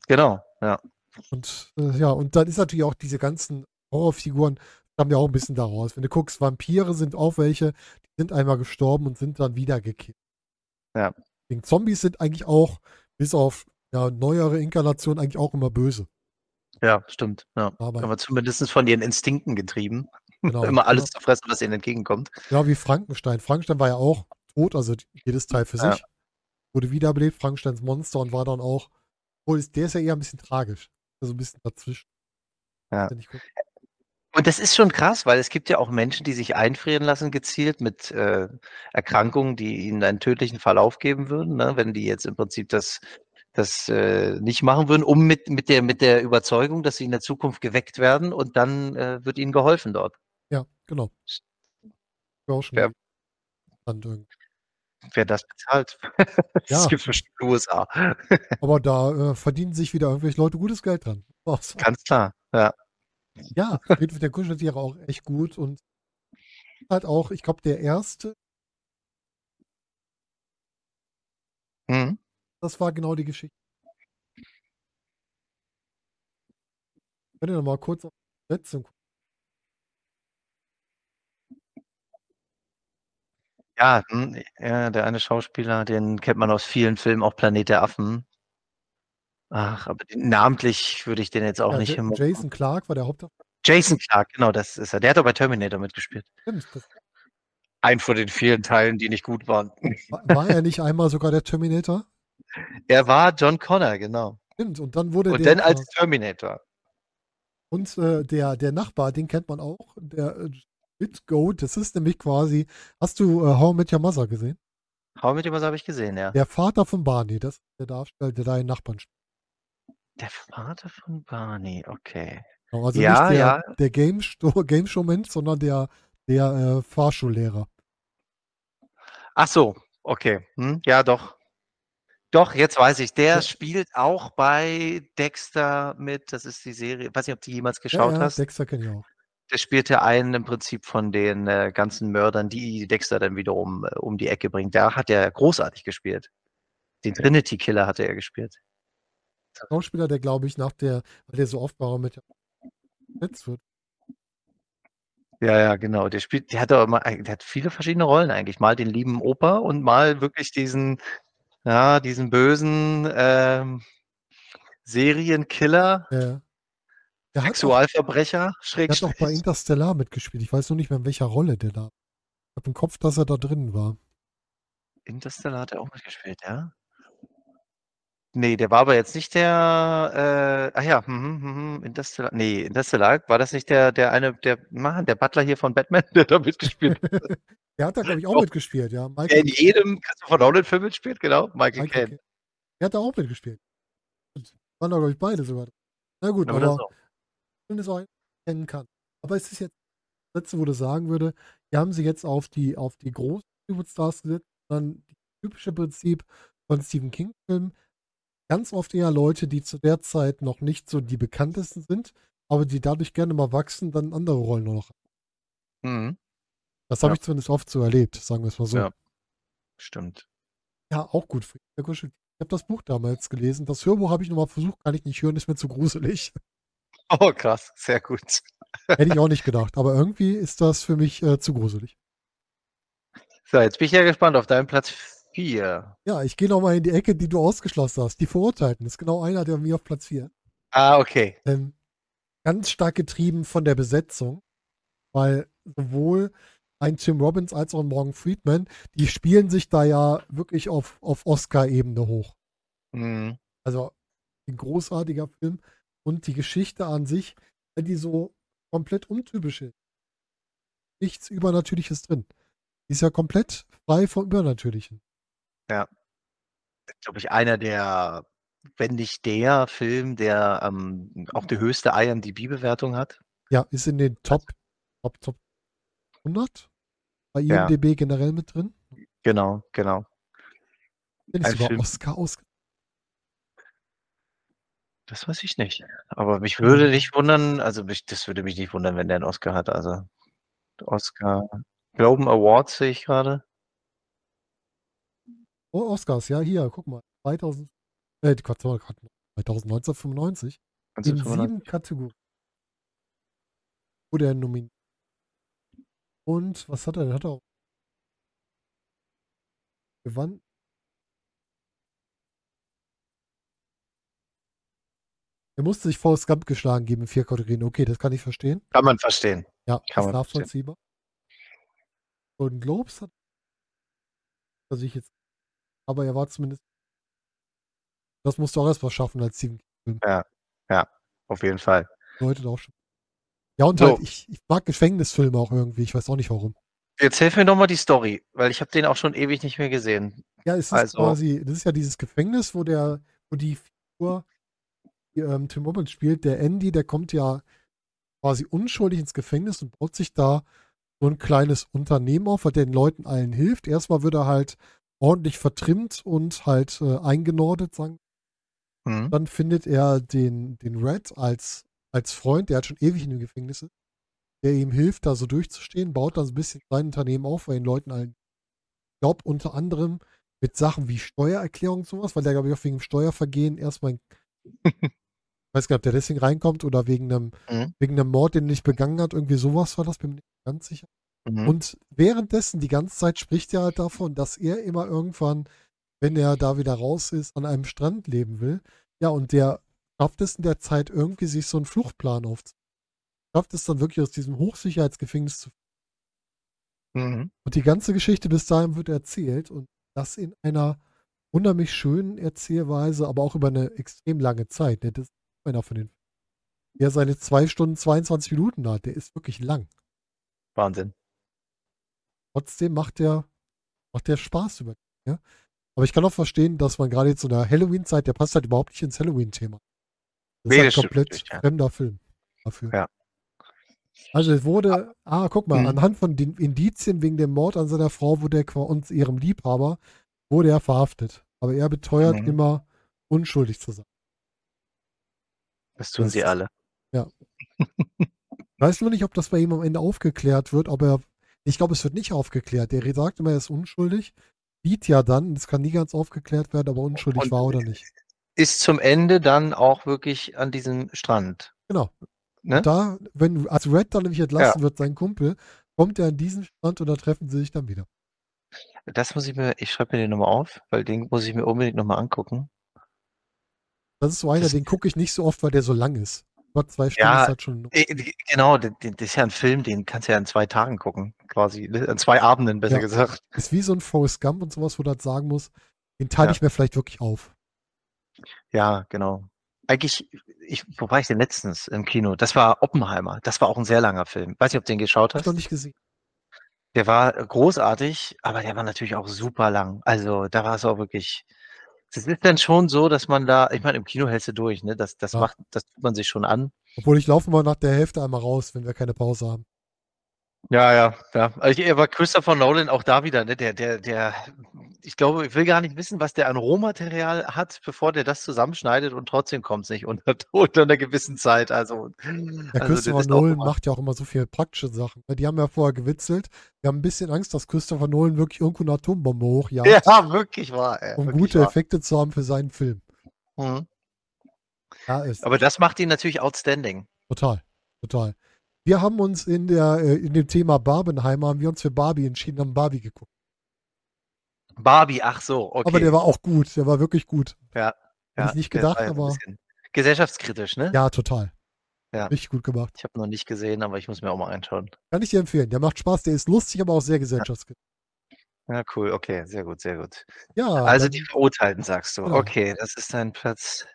genau, ja. Und äh, ja, und dann ist natürlich auch diese ganzen Horrorfiguren, stammen ja auch ein bisschen daraus. Wenn du guckst, Vampire sind auch welche, die sind einmal gestorben und sind dann wiedergekehrt. Ja. Deswegen Zombies sind eigentlich auch, bis auf ja, neuere Inkarnationen, eigentlich auch immer böse. Ja, stimmt. Ja. Aber Aber zumindest von ihren Instinkten getrieben. genau, Immer alles Genau, zu fressen, was ihnen entgegenkommt. ja, wie Frankenstein. Frankenstein war ja auch tot, also jedes Teil für Ja. sich. Wurde wiederbelebt, Frankensteins Monster und war dann auch, obwohl ist, der ist ja eher ein bisschen tragisch. Also ein bisschen dazwischen. Ja. Und das ist schon krass, weil es gibt ja auch Menschen, die sich einfrieren lassen gezielt mit äh, Erkrankungen, die ihnen einen tödlichen Verlauf geben würden, ne? wenn die jetzt im Prinzip das, das äh, nicht machen würden, um mit, mit, der, mit der Überzeugung, dass sie in der Zukunft geweckt werden und dann äh, wird ihnen geholfen dort. Ja, genau. War auch schon irgendwie. Wer das bezahlt. Ja. Das gibt bestimmt in den USA. Aber da äh, verdienen sich wieder irgendwelche Leute gutes Geld dran. So. Ganz klar. Ja. Ja, der Kuscheltiere auch echt gut und halt auch, ich glaube, der erste, Mhm. das war genau die Geschichte. Könnt ihr noch mal kurz auf die Besetzung gucken? Ja, hm, ja, der eine Schauspieler, den kennt man aus vielen Filmen, auch Planet der Affen. Ach, aber den namentlich würde ich den jetzt auch Ja, nicht hinbekommen. Jason Clark war der Hauptdarsteller. Jason Clarke, genau, das ist er. Der hat auch bei Terminator mitgespielt. Stimmt, das- Ein von den vielen Teilen, die nicht gut waren. War, war er nicht einmal sogar der Terminator? Er war John Connor, genau. Stimmt, und dann wurde Und der. dann als Terminator. und äh, der, der Nachbar, den kennt man auch, der äh, Bitgoat, das ist nämlich quasi. Hast du äh, How Met Your Mother gesehen? How mit was habe ich gesehen, ja. Der Vater von Barney, das ist der Darsteller, der deinen Nachbarn spielt. Der Vater von Barney, okay. Also Ja, nicht der, ja. der Game, Show, Game Show Mensch, sondern der, der äh, Fahrschullehrer. Ach so, okay. Hm, ja, doch. Doch, jetzt weiß ich. Der Ja. spielt auch bei Dexter mit. Das ist die Serie. Weiß nicht, ob du die jemals Ja, geschaut ja, hast. Dexter kenne ich auch. Der spielte einen im Prinzip von den äh, ganzen Mördern, die Dexter dann wiederum äh, um die Ecke bringt. Da hat er großartig gespielt. Den Trinity Killer hatte er gespielt. Schauspieler, der glaube ich nach der, weil der so oft war mit jetzt wird. Ja, ja, genau. Der spielt, der hat aber mal, der hat viele verschiedene Rollen eigentlich. Mal den lieben Opa und mal wirklich diesen, ja, diesen bösen ähm, Serienkiller, Äh, der, auch, Sexualverbrecher, der hat auch bei Interstellar mitgespielt. Ich weiß nur nicht mehr, in welcher Rolle der da. Ich habe im Kopf, dass er da drin war. Interstellar hat er auch mitgespielt, ja? Nee, der war aber jetzt nicht der, äh, ach ja, mhm, mhm, Interstellar, nee, Interstellar, war das nicht der, der eine, der, Mann, der Butler hier von Batman, der da mitgespielt hat? der hat da, glaube ich, auch Doch. mitgespielt, ja. Der Michael, in jedem Christopher Nolan-Film mitspielt, genau, Michael Caine. Der hat da auch mitgespielt. Und waren da, glaube ich, beide sogar. Na gut, Oder aber so. wenn es auch einen kennen kann. Aber es ist jetzt letzte, wo du sagen würde, die haben sie jetzt auf die, auf die großen Hollywood-Stars gesetzt, dann das typische Prinzip von Stephen King-Filmen. Ganz oft eher Leute, die zu der Zeit noch nicht so die bekanntesten sind, aber die dadurch gerne mal wachsen, dann andere Rollen nur noch. Mhm, Das habe Ja. ich zumindest oft so erlebt, sagen wir es mal so. Ja. stimmt. Ja, auch gut. Ich habe das Buch damals gelesen. Das Hörbuch habe ich nochmal versucht, kann ich nicht hören, ist mir zu gruselig. Oh, krass, sehr gut. Hätte ich auch nicht gedacht. Aber irgendwie ist das für mich äh, zu gruselig. So, jetzt bin ich ja gespannt auf deinen Platz 4. Ja, ich gehe nochmal in die Ecke, die du ausgeschlossen hast. Die Verurteilten. Das ist genau einer, der mir auf Platz 4. Ah, okay. Ähm, ganz stark getrieben von der Besetzung, weil sowohl ein Tim Robbins als auch ein Morgan Friedman, die spielen sich da ja wirklich auf, auf Oscar-Ebene hoch. Mhm. Also ein großartiger Film und die Geschichte an sich, weil die so komplett untypisch ist. Nichts Übernatürliches drin. Die ist ja komplett frei vom Übernatürlichen. glaube ich, einer der, wenn nicht der Film, der ähm, auch die höchste IMDb-Bewertung hat. Ja, ist in den Top, Top, Top 100 bei Ja. IMDb generell mit drin. Genau, genau. Ich Ein sogar Film. Oscar aus. Das weiß ich nicht. Aber mich würde nicht wundern, also mich, das würde mich nicht wundern, wenn der einen Oscar hat. Also Oscar, Globen Awards sehe ich gerade. Oh, Oscars, ja, hier, guck mal. 2000, äh, Quatsch, Quatsch, 2019, 95. In 1995. sieben Kategorien wurde er nominiert. Und was hat er denn? Hat er auch gewann? Er musste sich Forrest Gump geschlagen geben in vier Kategorien. Okay, das kann ich verstehen. Kann man verstehen. Ja, Kann ist verstehen. nachvollziehbar. Golden Globes hat also ich jetzt, aber er war zumindest das musst du auch erst was schaffen als Stephen King. Auf jeden Fall. Leute auch schon. Ja, und So. halt, ich, ich mag Gefängnisfilme auch irgendwie. Ich weiß auch nicht warum. Jetzt hilf mir nochmal die Story, weil ich habe den auch schon ewig nicht mehr gesehen. Ja, es ist Also- quasi, das ist ja dieses Gefängnis, wo der, wo die Figur, ähm, Tim Robbins spielt, der Andy, der kommt ja quasi unschuldig ins Gefängnis und baut sich da so ein kleines Unternehmen auf, was den Leuten allen hilft. Erstmal wird er halt ordentlich vertrimmt und halt äh, eingenordet, sagen. Hm. Dann findet er den, den Red als als Freund, der halt schon ewig in dem Gefängnis ist, der ihm hilft, da so durchzustehen, baut dann so ein bisschen sein Unternehmen auf, weil den Leuten allen glaubt, unter anderem mit Sachen wie Steuererklärung und sowas, weil der, glaube ich, auch wegen dem Steuervergehen erstmal, weiß gar nicht, ob der deswegen reinkommt oder wegen einem, Mhm. wegen einem Mord, den er nicht begangen hat, irgendwie sowas war das, bin mir nicht ganz sicher. Mhm. Und währenddessen, die ganze Zeit spricht er halt davon, dass er immer irgendwann, wenn er da wieder raus ist, an einem Strand leben will. Ja, und der schafft es in der Zeit irgendwie, sich so einen Fluchtplan aufzubauen. Schafft es dann wirklich aus diesem Hochsicherheitsgefängnis zu. Mhm. Und die ganze Geschichte bis dahin wird erzählt und das in einer unheimlich schönen Erzählweise, aber auch über eine extrem lange Zeit. Ne? Das ist einer von den. Der seine zwei Stunden 22 Minuten hat, der ist wirklich lang. Wahnsinn. trotzdem macht der, macht der Spaß über ja? Aber ich kann auch verstehen, dass man gerade jetzt so in der Halloween-Zeit, der passt halt überhaupt nicht ins Halloween-Thema. Das Nee, ist halt stimmt komplett ja. fremder Film dafür. Ja. Also es wurde, ah, guck mal, Mhm. anhand von den Indizien wegen dem Mord an seiner Frau wurde er und ihrem Liebhaber, wurde er verhaftet. Aber er beteuert Mhm. immer, unschuldig zu sein. Das tun Das- sie alle. Ich weiß nur nicht, ob das bei ihm am Ende aufgeklärt wird, aber ich glaube, es wird nicht aufgeklärt. Der sagt immer, er ist unschuldig. Sieht ja dann, es kann nie ganz aufgeklärt werden, aber unschuldig Und- war oder nicht. Ist zum Ende dann auch wirklich an diesem Strand. Genau. Ne? Da, wenn als Red dann nämlich entlassen wird, sein Kumpel, kommt er an diesen Strand und da treffen sie sich dann wieder. Das muss ich mir, ich schreibe mir den nochmal auf, weil den muss ich mir unbedingt nochmal angucken. Das ist so einer, Das- den gucke ich nicht so oft, weil der so lang ist. Aber zwei Stunden Ja, ist halt schon. Äh, Genau, das das ist ja ein Film, den kannst du ja in zwei Tagen gucken, quasi. In zwei Abenden, besser Ja. gesagt. Ist wie so ein Forrest Gump und sowas, wo du halt sagen muss, den teile Ja. ich mir vielleicht wirklich auf. Ja, genau. Eigentlich, ich, wo war ich denn letztens im Kino? Das war Oppenheimer. Das war auch ein sehr langer Film. Weiß nicht, ob du den geschaut Hab ich hast. noch nicht gesehen. Der war großartig, aber der war natürlich auch super lang. Also da war es auch wirklich. Es ist dann schon so, dass man da, ich meine, im Kino hältst du durch, ne? Das, das Ja. macht, das tut man sich schon an. Obwohl ich laufe mal nach der Hälfte einmal raus, wenn wir keine Pause haben. Ja, ja, ja. Also ich, aber Christopher Nolan auch da wieder, ne? Der, der, der, ich glaube, ich will gar nicht wissen, was der an Rohmaterial hat, bevor der das zusammenschneidet und trotzdem kommt es nicht unter, unter einer gewissen Zeit. Also, Ja, also Christopher Nolan macht ja auch immer so viele praktische Sachen. Die haben ja vorher gewitzelt. Wir haben ein bisschen Angst, dass Christopher Nolan wirklich irgendwo eine Atombombe hochjagt, Ja, wirklich wahr. Ey, um wirklich gute wahr. Effekte zu haben für seinen Film. Mhm. Ja, ist Aber das macht ihn natürlich outstanding. total, total. Wir haben uns in der äh, in dem Thema Barbenheimer haben wir uns für Barbie entschieden, haben Barbie geguckt. Barbie, ach so, okay. Aber der war auch gut, der war wirklich gut. ja, hätte ich nicht gedacht, ja aber- Gesellschaftskritisch, ne? Ja, total. Ja. Richtig gut gemacht. Ich habe noch nicht gesehen, aber ich muss mir auch mal anschauen. Kann ich dir empfehlen. Der macht Spaß, der ist lustig, aber auch sehr gesellschaftskritisch. Ja, cool, okay, sehr gut, sehr gut. Ja, also dann- die Verurteilten, sagst du. Genau. Okay, das ist dein Platz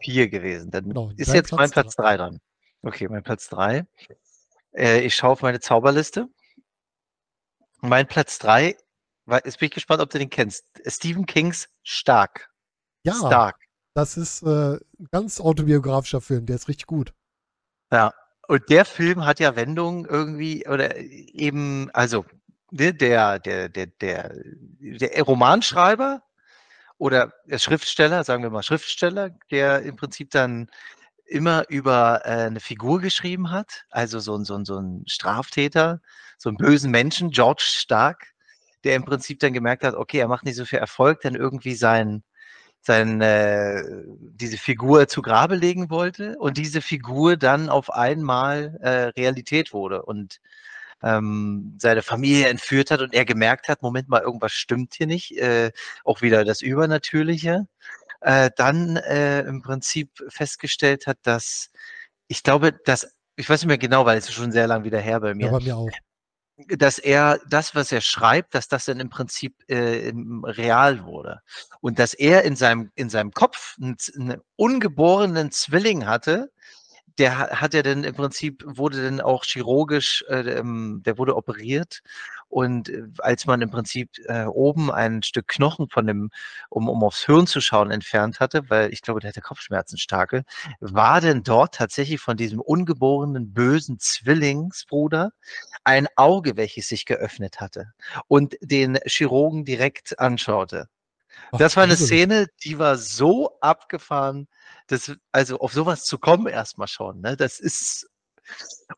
4 gewesen. Dann Genau, ist jetzt mein Platz Platz 3 dran. Okay, mein Platz 3. Äh, ich schaue auf meine Zauberliste. Mein Platz 3, jetzt bin ich gespannt, ob du den kennst. Stephen Kings Stark. ja Stark. das ist äh, ein ganz autobiografischer Film, der ist richtig gut. Ja. Und der Film hat ja Wendungen irgendwie, oder eben, also ne, der, der, der, der, der Romanschreiber oder der Schriftsteller, sagen wir mal Schriftsteller, der im Prinzip dann immer über äh, eine Figur geschrieben hat, also so ein, so, so ein Straftäter, so einen bösen Menschen, George Stark, der im Prinzip dann gemerkt hat, okay, er macht nicht so viel Erfolg, dann irgendwie sein, sein, äh, diese Figur zu Grabe legen wollte und diese Figur dann auf einmal äh, Realität wurde und ähm, seine Familie entführt hat und er gemerkt hat, Moment mal, irgendwas stimmt hier nicht, äh, auch wieder das Übernatürliche, äh, dann äh, im Prinzip festgestellt hat, dass ich glaube, dass, ich weiß nicht mehr genau, weil es ist schon sehr lang wieder her bei mir, Ja, bei mir auch. dass er das, was er schreibt, dass das dann im Prinzip äh, real wurde. Und dass er in seinem, in seinem Kopf einen, einen ungeborenen Zwilling hatte, der ha- hat er dann im Prinzip, wurde dann auch chirurgisch, äh, ähm, der wurde operiert. Und äh, als man im Prinzip äh, oben ein Stück Knochen von dem, um, um aufs Hirn zu schauen, entfernt hatte, weil ich glaube, der hatte Kopfschmerzen starke, war denn dort tatsächlich von diesem ungeborenen bösen Zwillingsbruder ein Auge, welches sich geöffnet hatte und den Chirurgen direkt anschaute. Ach, Das war eine. Szene, die war so abgefahren, Das also, auf so was zu kommen erst mal schon, ne? Das ist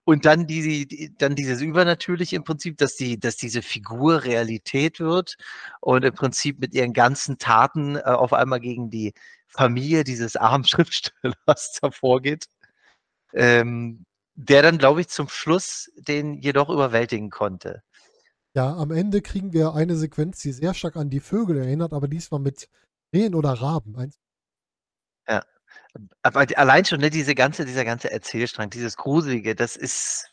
und dann die die dann dieses Übernatürliche im Prinzip, dass die dass diese Figur Realität wird und im Prinzip mit ihren ganzen Taten, äh, auf einmal gegen die Familie dieses armen Schriftstellers da vorgeht, ähm, der dann, glaube ich, zum Schluss den jedoch überwältigen konnte. Ja, am Ende kriegen wir eine Sequenz, die sehr stark an die Vögel erinnert, aber diesmal mit Krähen oder Raben. Eins Ja. Aber allein schon, ne, diese ganze dieser ganze Erzählstrang, dieses Gruselige, das ist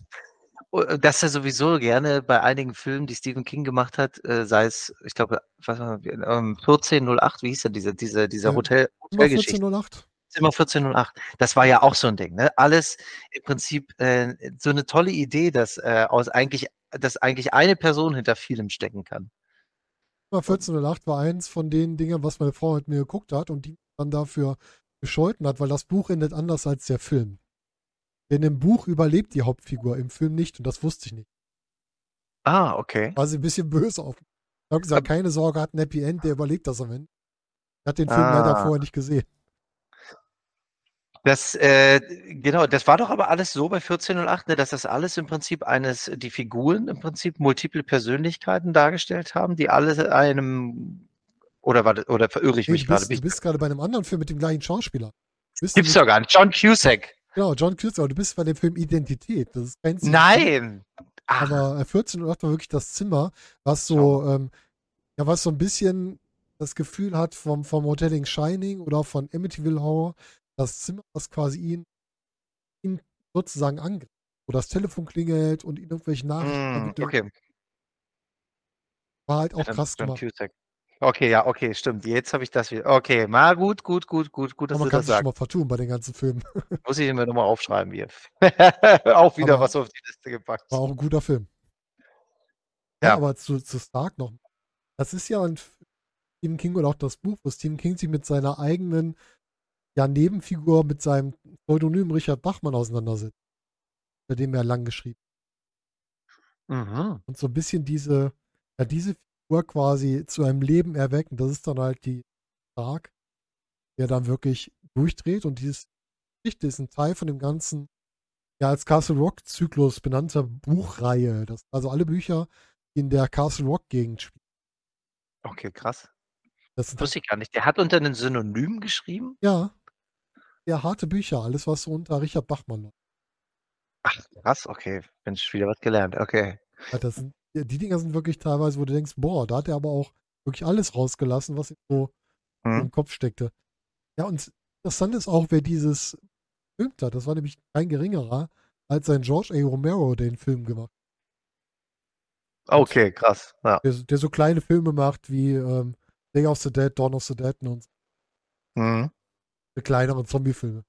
o das er sowieso gerne bei einigen Filmen, die Stephen King gemacht hat, äh, sei es, ich glaube, was war ähm, 1408, wie hieß denn diese diese dieser Ja, Hotel Hotelgeschichte? 1408. Zimmer 1408. Das war ja auch so 'n Ding, ne? Alles im Prinzip, äh, so 'ne tolle Idee, dass, äh, aus eigentlich dass eigentlich eine Person hinter vielem stecken kann. Zimmer 1408 war eins von den Dingern, was meine Frau mit mir geguckt hat und die dann dafür gescholten hat, weil das Buch endet anders als der Film. Denn im Buch überlebt die Hauptfigur, im Film nicht und das wusste ich nicht. Ah, okay. War sie 'n bisschen böse auf. Ich habe gesagt: „Keine Sorge, hat 'n Happy End, der überlebt das am Ende.“ Hat den Film leider Ah. vorher nicht gesehen. Das, äh genau, das war doch aber alles so bei 1408, ne, dass das alles im Prinzip eines die Figuren im Prinzip multiple Persönlichkeiten dargestellt haben, die alle einem oder warte oder verirre ich mich Bin du bist grade bei 'nem anderen Film mit dem gleichen Schauspieler. Bist Gibt's doch gar nicht. John Cusack. Genau, John Cusack, aber du bist bei dem Film Identität. Das ist kein King. Nein! Ach. Aber, äh, 1408 war wirklich das Zimmer, was so, ähm ja, was so 'n bisschen das Gefühl hat vom vom Hotel Shining oder von Amityville Horror. Das Zimmer, was quasi ihn ihn sozusagen angreift, wo das Telefon klingelt und irgendwelche Nachrichten übermittelt. okay. War halt Ja, auch dann krass John gemacht. Cusack. Okay, ja, okay, stimmt. Jetzt habe ich das wieder okay, na gut, gut, gut, gut, gut, dass Aber man du kann das sich schon sagst. mal vertun bei den ganzen Filmen. Muss ich mir noch mal aufschreiben hier. Auch wieder Aber was auf die Liste gepackt. war auch 'n guter Film. Ja, Ja. aber zu zu Stark noch. Das ist ja 'n F Stephen King oder auch das Buch, wo Stephen King sich mit seiner eigenen, ja, Nebenfigur, mit seinem Pseudonym Richard Bachmann auseinandersetzt, bei dem er lang geschrieben Mhm. und so 'n bisschen diese ja, diese Figur quasi zu einem Leben erwecken. Das ist dann halt die Stark, der dann wirklich durchdreht und dieses Geschichte ist 'n Teil von dem ganzen, ja, als Castle Rock Zyklus benannter Buchreihe. Das also alle Bücher, die in der Castle Rock Gegend spielen. Okay, krass. Das Wusste ich gar nicht. Der hat unter 'nem Synonym geschrieben? Ja. Ja, harte Bücher, alles, was so unter Richard Bachmann läuft. Ach, krass, okay. Mensch, wieder was gelernt. Okay. Ja, das sind ja, die Dinger sind wirklich teilweise, wo du denkst: „Boah, da hat er aber auch wirklich alles rausgelassen, was ihm so Mhm. im Kopf steckte.“ Ja, und interessant ist auch, wer dieses gefilmt hat. Das war nämlich kein geringerer als sein George A. Romero, den Film gemacht hat. Okay, krass, ja. Der so der so kleine Filme macht wie, ähm, Day of the Dead, Dawn of the Dead und so. Mhm. Die kleineren Zombiefilme.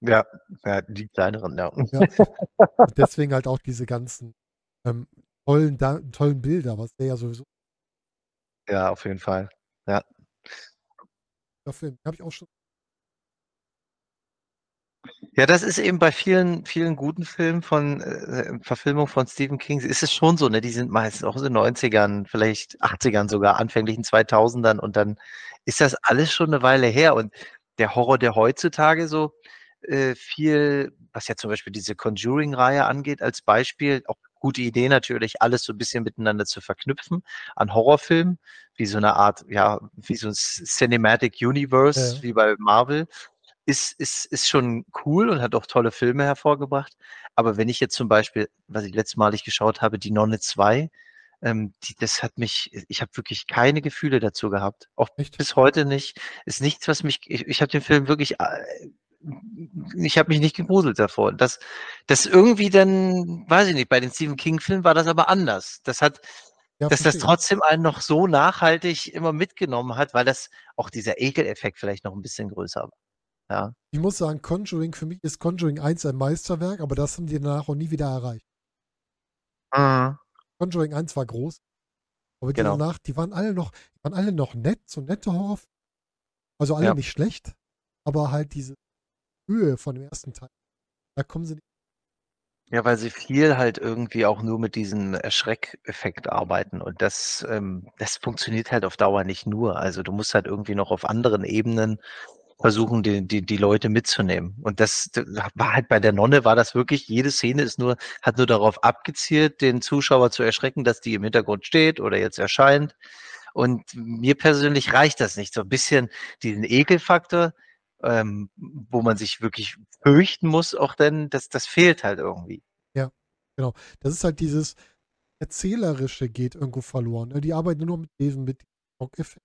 Ja, ja, die kleineren, ja. Ja. Deswegen halt auch diese ganzen, ähm, tollen da tollen Bilder, was der ja sowieso Ja, auf jeden Fall. Ja. Der Film, habe ich auch schon Ja, das ist eben bei vielen vielen guten Filmen von äh, Verfilmungen von Stephen King ist es schon so, ne? Die sind meistens auch in den 90ern, vielleicht 80ern sogar, anfänglichen 2000ern und dann ist das alles schon 'ne Weile her. Und der Horror, der heutzutage so, äh, viel was ja zum Beispiel diese Conjuring-Reihe angeht als Beispiel, auch gute Idee natürlich, alles so 'n bisschen miteinander zu verknüpfen an Horrorfilmen, wie so 'ne Art ja, wie so 'n C Cinematic Universe ja. wie bei Marvel. Ist ist ist schon cool und hat auch tolle Filme hervorgebracht. Aber wenn ich jetzt zum Beispiel, was ich letztmalig geschaut habe, Die Nonne 2, ähm, die das hat mich ich habe wirklich keine Gefühle dazu gehabt. Auch Echt? bis heute nicht. Ist nichts, was mich ich ich habe den Film wirklich, äh ich habe mich nicht gegruselt davor. Das das irgendwie dann weiß ich nicht, bei den Stephen King-Filmen war das aber anders. Das hat Ja, dass das trotzdem einen noch so nachhaltig immer mitgenommen hat, weil das auch dieser Ekeleffekt vielleicht noch 'n bisschen größer war. Ja. Ich muss sagen, Conjuring für mich ist Conjuring 1 ein Meisterwerk, aber das haben die danach auch nie wieder erreicht. Mhm. Conjuring 1 war groß, aber die Genau. danach, die waren alle noch waren alle noch nett, so nette Horror also alle Ja. nicht schlecht, aber halt diese Höhe von dem 1. Teil, da kommen sie nicht Ja, weil sie viel halt irgendwie auch nur mit diesem Erschreckeffekt arbeiten und das ähm, das funktioniert halt auf Dauer nicht nur. Also, du musst halt irgendwie noch auf anderen Ebenen versuchen, die, die, die Leute mitzunehmen. Und das, das war halt bei der Nonne war das wirklich, jede Szene ist nur, hat nur darauf abgezielt, den Zuschauer zu erschrecken, dass die im Hintergrund steht oder jetzt erscheint. Und mir persönlich reicht das nicht. So ein bisschen diesen Ekelfaktor, ähm, wo man sich wirklich fürchten muss, auch denn, das, das fehlt halt irgendwie. Ja, genau. Das ist halt dieses Erzählerische geht irgendwo verloren. Ne? Die arbeiten nur mit diesem, mit Schockeffekt.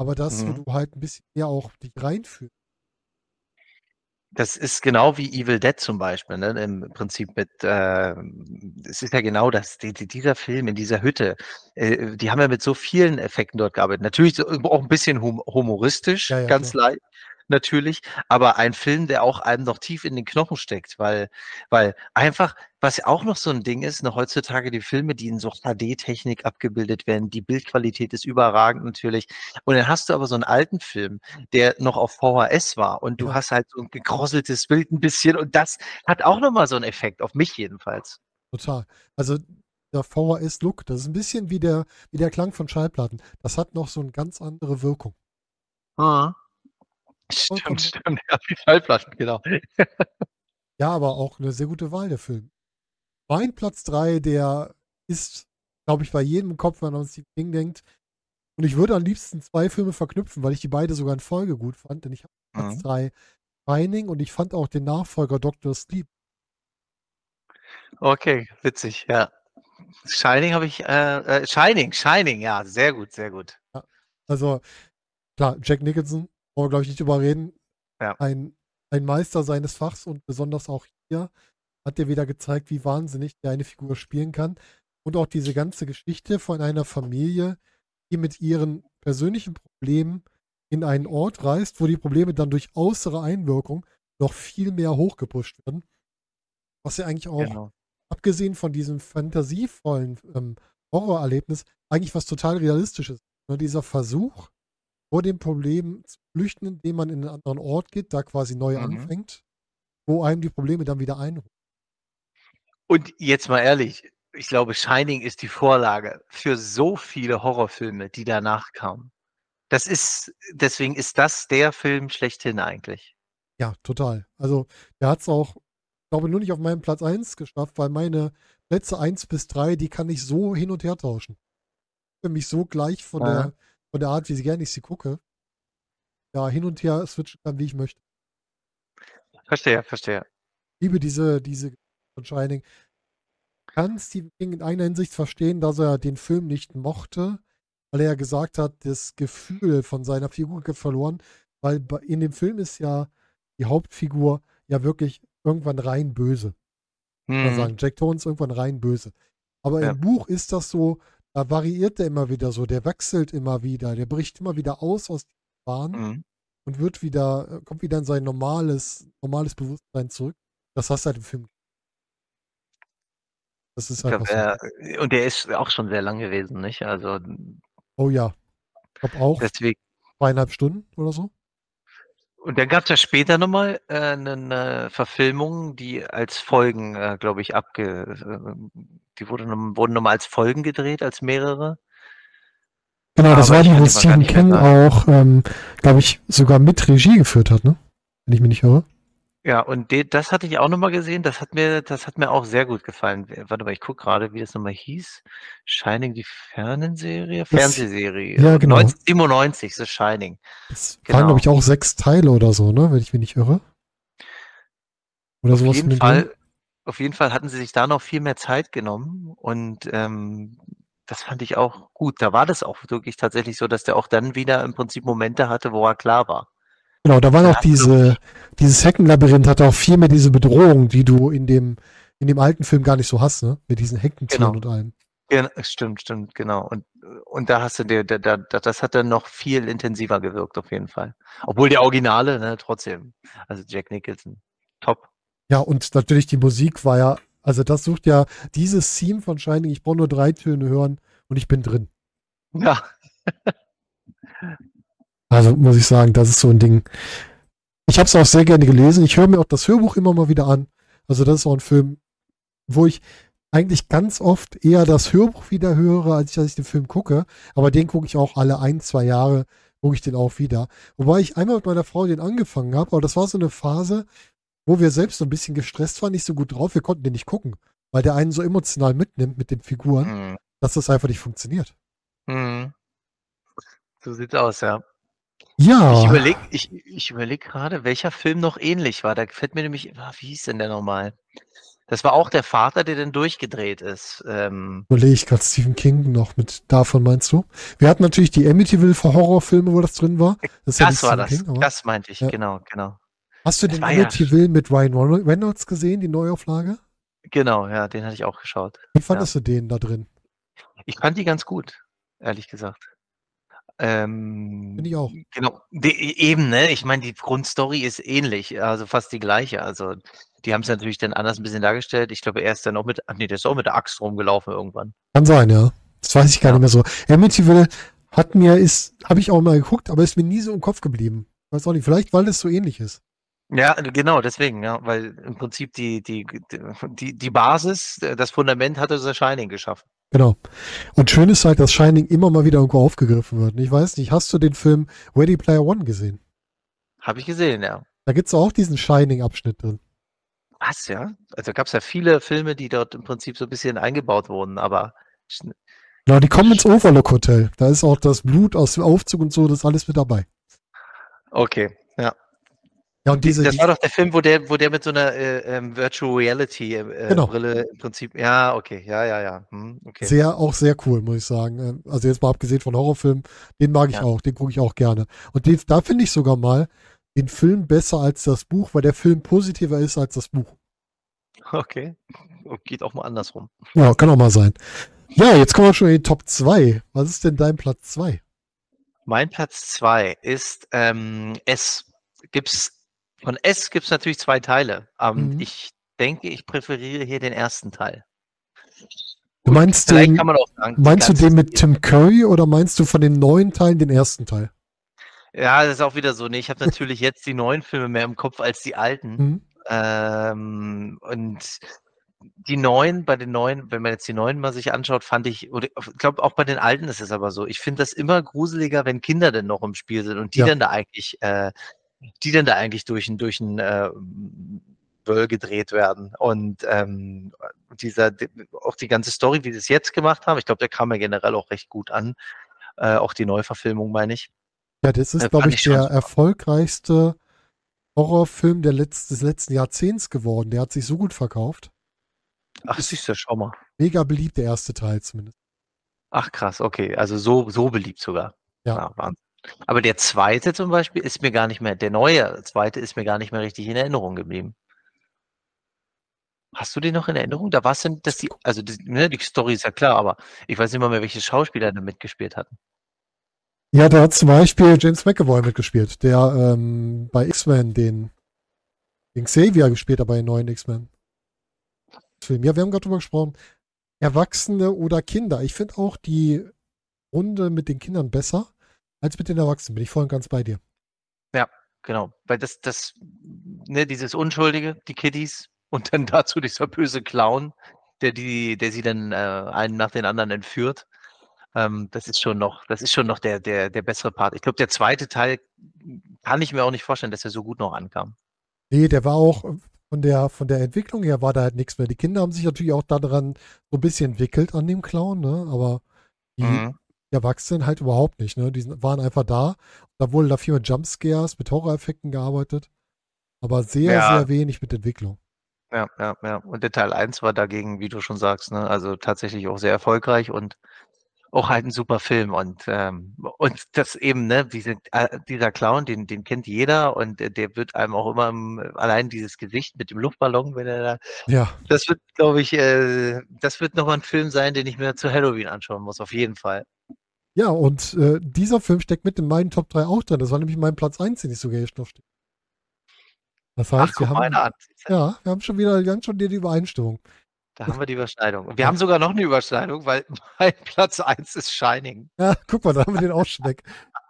Aber das, wo Mhm. du halt ein bisschen mehr auch dich reinfühlst. Das ist genau wie Evil Dead zum Beispiel, ne? Im Prinzip mit, äh, es ist ja genau das, die, die, dieser Film in dieser Hütte, äh, die haben ja mit so vielen Effekten dort gearbeitet. Natürlich auch ein bisschen hum humoristisch, Ja, ja, ganz klar. leicht, natürlich, aber ein Film, der auch einem noch tief in den Knochen steckt, weil, weil einfach, was ja auch noch so ein Ding ist, ne, heutzutage die Filme, die in so HD-Technik abgebildet werden, die Bildqualität ist überragend natürlich. Und dann hast du aber so einen alten Film, der noch auf VHS war und du hast halt so ein gekrosseltes Bild ein bisschen und das hat auch noch mal so einen Effekt, auf mich jedenfalls. Total. Also der VHS-Look, das ist ein bisschen wie der, wie der Klang von Schallplatten. Das hat noch so eine ganz andere Wirkung. Mhm. Stimmt, stimmt, ja, wie Schallplatten, genau. Ja, aber auch eine sehr gute Wahl, der Film. Mein Platz 3, der ist, glaube ich, bei jedem im Kopf, wenn man an Stephen King denkt. Und ich würde am liebsten zwei Filme verknüpfen, weil ich die beide sogar in Folge gut fand. Denn ich habe Platz Mhm. 3 Shining und ich fand auch den Nachfolger Dr. Sleep. Okay, witzig, ja. Shining habe ich, äh, äh, Shining, Shining, ja, sehr gut, sehr gut. Also, klar, Jack Nicholson, brauchen wir, glaube ich, nicht drüber reden. Ja. Ein, ein Meister seines Fachs und besonders auch hier hat er wieder gezeigt, wie wahnsinnig der eine Figur spielen kann. Und auch diese ganze Geschichte von einer Familie, die mit ihren persönlichen Problemen in einen Ort reist, wo die Probleme dann durch äußere Einwirkung noch viel mehr hochgepusht werden. Was ja eigentlich auch, Genau. abgesehen von diesem fantasievollen ähm, Horrorerlebnis, eigentlich was total realistisches. Ne, dieser Versuch, vor dem Problem zu flüchten, indem man in einen anderen Ort geht, da quasi neu Mhm. anfängt, wo einem die Probleme dann wieder einholen. Und jetzt mal ehrlich, ich glaube, Shining ist die Vorlage für so viele Horrorfilme, die danach kamen. Das ist, deswegen ist das der Film schlechthin eigentlich. Ja, total. Also, der hat es auch, ich glaube, nur nicht auf meinem Platz 1 geschafft, weil meine Plätze 1 bis 3, die kann ich so hin und her tauschen. Für mich so gleich von, Ja. der, von der Art, wie sie gerne ich sie gucke. Ja, hin und her switchen kann, wie ich möchte. Verstehe, verstehe. liebe diese, diese von Shining. Kann Stephen King in einer Hinsicht verstehen, dass er den Film nicht mochte, weil er ja gesagt hat, das Gefühl von seiner Figur geht verloren, weil in dem Film ist ja die Hauptfigur ja wirklich irgendwann rein böse. Mhm. sagen. Jack Torrance irgendwann rein böse. Aber Ja. im Buch ist das so, da variiert er immer wieder so, der wechselt immer wieder, der bricht immer wieder aus aus den Bahnen Mhm. und wird wieder, äh, kommt wieder in sein normales, normales Bewusstsein zurück. Das hast du halt im Film. Das ist halt glaub, was. er, und der ist auch schon sehr lang gewesen, nicht? Also Oh ja. Ich glaube auch deswegen. zweieinhalb Stunden oder so. Und dann gab es ja später nochmal äh, eine, eine Verfilmung, die als Folgen, äh, glaube ich, abge, äh, die wurde wurden nochmal als Folgen gedreht, als mehrere. Genau, das Aber war ich die, wo Stephen King auch, ähm, glaube ich, sogar mit Regie geführt hat, ne? Wenn ich mich nicht irre. Ja, und de, das hatte ich auch nochmal gesehen. Das hat mir, das hat mir auch sehr gut gefallen. Warte mal, ich gucke gerade, wie das nochmal hieß. Shining, die Fernsehserie? Fernsehserie. ja, genau. 1997, The Shining. Das waren, Genau. glaube ich, auch sechs Teile oder so, ne? Wenn ich mich nicht irre. Oder Auf sowas jeden. Fall, auf jeden Fall hatten sie sich da noch viel mehr Zeit genommen und ähm, das fand ich auch gut. Da war das auch wirklich tatsächlich so, dass der auch dann wieder im Prinzip Momente hatte, wo er klar war. Genau, da waren Ja, auch diese, dieses Heckenlabyrinth hatte auch viel mehr diese Bedrohung, die du in dem, in dem alten Film gar nicht so hast, ne? Mit diesen Heckentieren Genau. und allem. Ja, stimmt, stimmt, genau. Und, und da hast du dir, da, da, da- das hat dann noch viel intensiver gewirkt, auf jeden Fall. Obwohl der Originale, ne, trotzdem. Also Jack Nicholson. Top. Ja, und natürlich die Musik war ja, also das sucht ja dieses Theme von Shining, ich brauche nur drei Töne hören und ich bin drin. Ja, Also muss ich sagen, das ist so ein Ding. Ich habe es auch sehr gerne gelesen. Ich höre mir auch das Hörbuch immer mal wieder an. Also das ist auch ein Film, wo ich eigentlich ganz oft eher das Hörbuch wieder höre, als ich, als ich den Film gucke. Aber den gucke ich auch alle ein, zwei Jahre, gucke ich den auch wieder. Wobei ich einmal mit meiner Frau den angefangen habe, aber das war so eine Phase, wo wir selbst so ein bisschen gestresst waren, nicht so gut drauf, wir konnten den nicht gucken, weil der einen so emotional mitnimmt mit den Figuren, Mhm. dass das einfach nicht funktioniert. Mhm. So sieht's aus, ja. Ja. Ich überlege ich, ich überleg gerade, welcher Film noch ähnlich war. Da fällt mir nämlich, ah, wie hieß denn der nochmal? Das war auch der Vater, der dann durchgedreht ist. Ähm, Überlege ich gerade Stephen King noch mit davon, meinst du? Wir hatten natürlich die Amityville für Horrorfilme, wo das drin war. Das, ja das nicht war das. Stephen King, aber- das meinte ich, Ja. genau, genau. Hast du das den war ja- Amityville mit Ryan Reynolds gesehen, die Neuauflage? Genau, ja, den hatte ich auch geschaut. Wie fandest du den da drin? Ich fand die ganz gut, ehrlich gesagt. Ähm, Finde ich auch. Genau, die, eben, ne? Ich meine, die Grundstory ist ähnlich, also fast die gleiche. Also, die haben es natürlich dann anders ein bisschen dargestellt. Ich glaube, er ist dann auch mit, ach nee, der ist auch mit der Axt rumgelaufen irgendwann. Kann sein, ja. Das weiß ich gar Ja. nicht mehr so. Amityville hat mir, ist, habe ich auch mal geguckt, aber ist mir nie so im Kopf geblieben. Weiß auch nicht, vielleicht weil es so ähnlich ist. Ja, genau, deswegen, ja, weil im Prinzip die, die, die, die Basis, äh, das Fundament hatte The Shining geschaffen. Genau. Und schön ist halt, dass Shining immer mal wieder irgendwo aufgegriffen wird. Ich weiß nicht, hast du den Film Ready Player One gesehen? Habe ich gesehen, ja. Da gibt's auch diesen Shining-Abschnitt drin. Was, ja? Also gab es ja viele Filme, die dort im Prinzip so ein bisschen eingebaut wurden, aber schn- Genau, die kommen ins Overlook Hotel. Da ist auch das Blut aus dem Aufzug und so, das ist alles mit dabei. okay, ja. Ja, und diese, das war doch der Film, wo der, wo der mit so einer äh, ähm, Virtual Reality äh, Genau. Brille im Prinzip. Ja, okay, ja, ja, ja. Hm, okay. sehr, auch sehr cool, muss ich sagen. Ähm, Also jetzt mal abgesehen von Horrorfilmen, den mag ich Ja. auch, den gucke ich auch gerne. Und den, da finde ich sogar mal den Film besser als das Buch, weil der Film positiver ist als das Buch. Okay. Und Geht auch mal andersrum. Ja, kann auch mal sein. Ja, jetzt kommen wir schon in die Top 2. Was ist denn dein Platz 2? Mein Platz zwei ist ähm, S. Gibt's von S gibt es natürlich zwei Teile. Ähm, Mhm. Ich denke, ich präferiere hier den ersten Teil. Du meinst den, sagen. meinst du den mit Tim Curry oder meinst du von den neuen Teilen den ersten Teil? Ja, das ist auch wieder so. Nee, ich habe natürlich jetzt die neuen Filme mehr im Kopf als die alten. Mhm. Ähm, und die neuen, bei den neuen, wenn man jetzt die neuen mal sich anschaut, fand ich, oder ich glaube auch bei den alten ist es aber so. Ich finde das immer gruseliger, wenn Kinder denn noch im Spiel sind und die Ja. dann da eigentlich, äh, die dann da eigentlich durch ein, durch ein äh, Böll gedreht werden. Und ähm, dieser, die- auch die ganze Story, wie sie es jetzt gemacht haben, ich glaube, der kam ja generell auch recht gut an. Äh, auch die Neuverfilmung, meine ich. Ja, das ist, Äh, glaube ich, ich der erfolgreichste Horrorfilm der Letz des letzten Jahrzehnts geworden. Der hat sich so gut verkauft. Ach, siehst du, schau mal. Mega beliebt, der erste Teil zumindest. Ach krass, okay. Also so, so beliebt sogar. Ja. Wahnsinn. Aber der zweite zum Beispiel ist mir gar nicht mehr, der neue zweite ist mir gar nicht mehr richtig in Erinnerung geblieben. Hast du den noch in Erinnerung? Da war es denn, dass die, also die, ne, die Story ist ja klar, aber ich weiß nicht mal mehr, welche Schauspieler da mitgespielt hatten. Ja, da hat zum Beispiel James McAvoy mitgespielt, der ähm, bei X-Men den, den Xavier gespielt hat bei den neuen X-Men. Film. Ja, wir haben gerade drüber gesprochen. Erwachsene oder Kinder. Ich finde auch die Runde mit den Kindern besser als mit den Erwachsenen. Bin ich voll und ganz bei dir. Genau, weil das, das, ne, dieses Unschuldige, die Kiddies und dann dazu dieser böse Clown, der die, der sie dann äh, einen nach den anderen entführt. Ähm, das ist schon noch, das ist schon noch der, der, der bessere Part. Ich glaube, der zweite Teil kann ich mir auch nicht vorstellen, dass er so gut noch ankam. Nee, der war auch von der, von der Entwicklung her war da halt nichts mehr. Die Kinder haben sich natürlich auch daran so ein bisschen entwickelt an dem Clown, ne? Aber die, Mhm. Die Erwachsenen halt überhaupt nicht, ne? Die waren einfach da. Da wurde da viel mit Jumpscares, mit Horror-Effekten gearbeitet. Aber sehr, Ja. sehr wenig mit Entwicklung. Ja, ja, ja. Und der Teil 1 war dagegen, wie du schon sagst, ne, also tatsächlich auch sehr erfolgreich und auch halt ein super Film. Und, ähm, und das eben, ne, diese, äh, dieser Clown, den, den kennt jeder und der wird einem auch immer im, allein dieses Gesicht mit dem Luftballon, wenn er da, Ja, das wird, glaube ich, äh, das wird nochmal ein Film sein, den ich mir zu Halloween anschauen muss, auf jeden Fall. Ja, und äh, dieser Film steckt mit in meinen Top 3 auch drin. Das war nämlich mein Platz 1, den ich sogar hier noch stehe. Das heißt, Ach, wir haben, ja, wir haben schon wieder, haben schon die Übereinstimmung. Da haben wir die Überschneidung. Und wir haben sogar noch eine Überschneidung, weil mein Platz 1 ist Shining. Ja, guck mal, da haben wir den auch schon weg.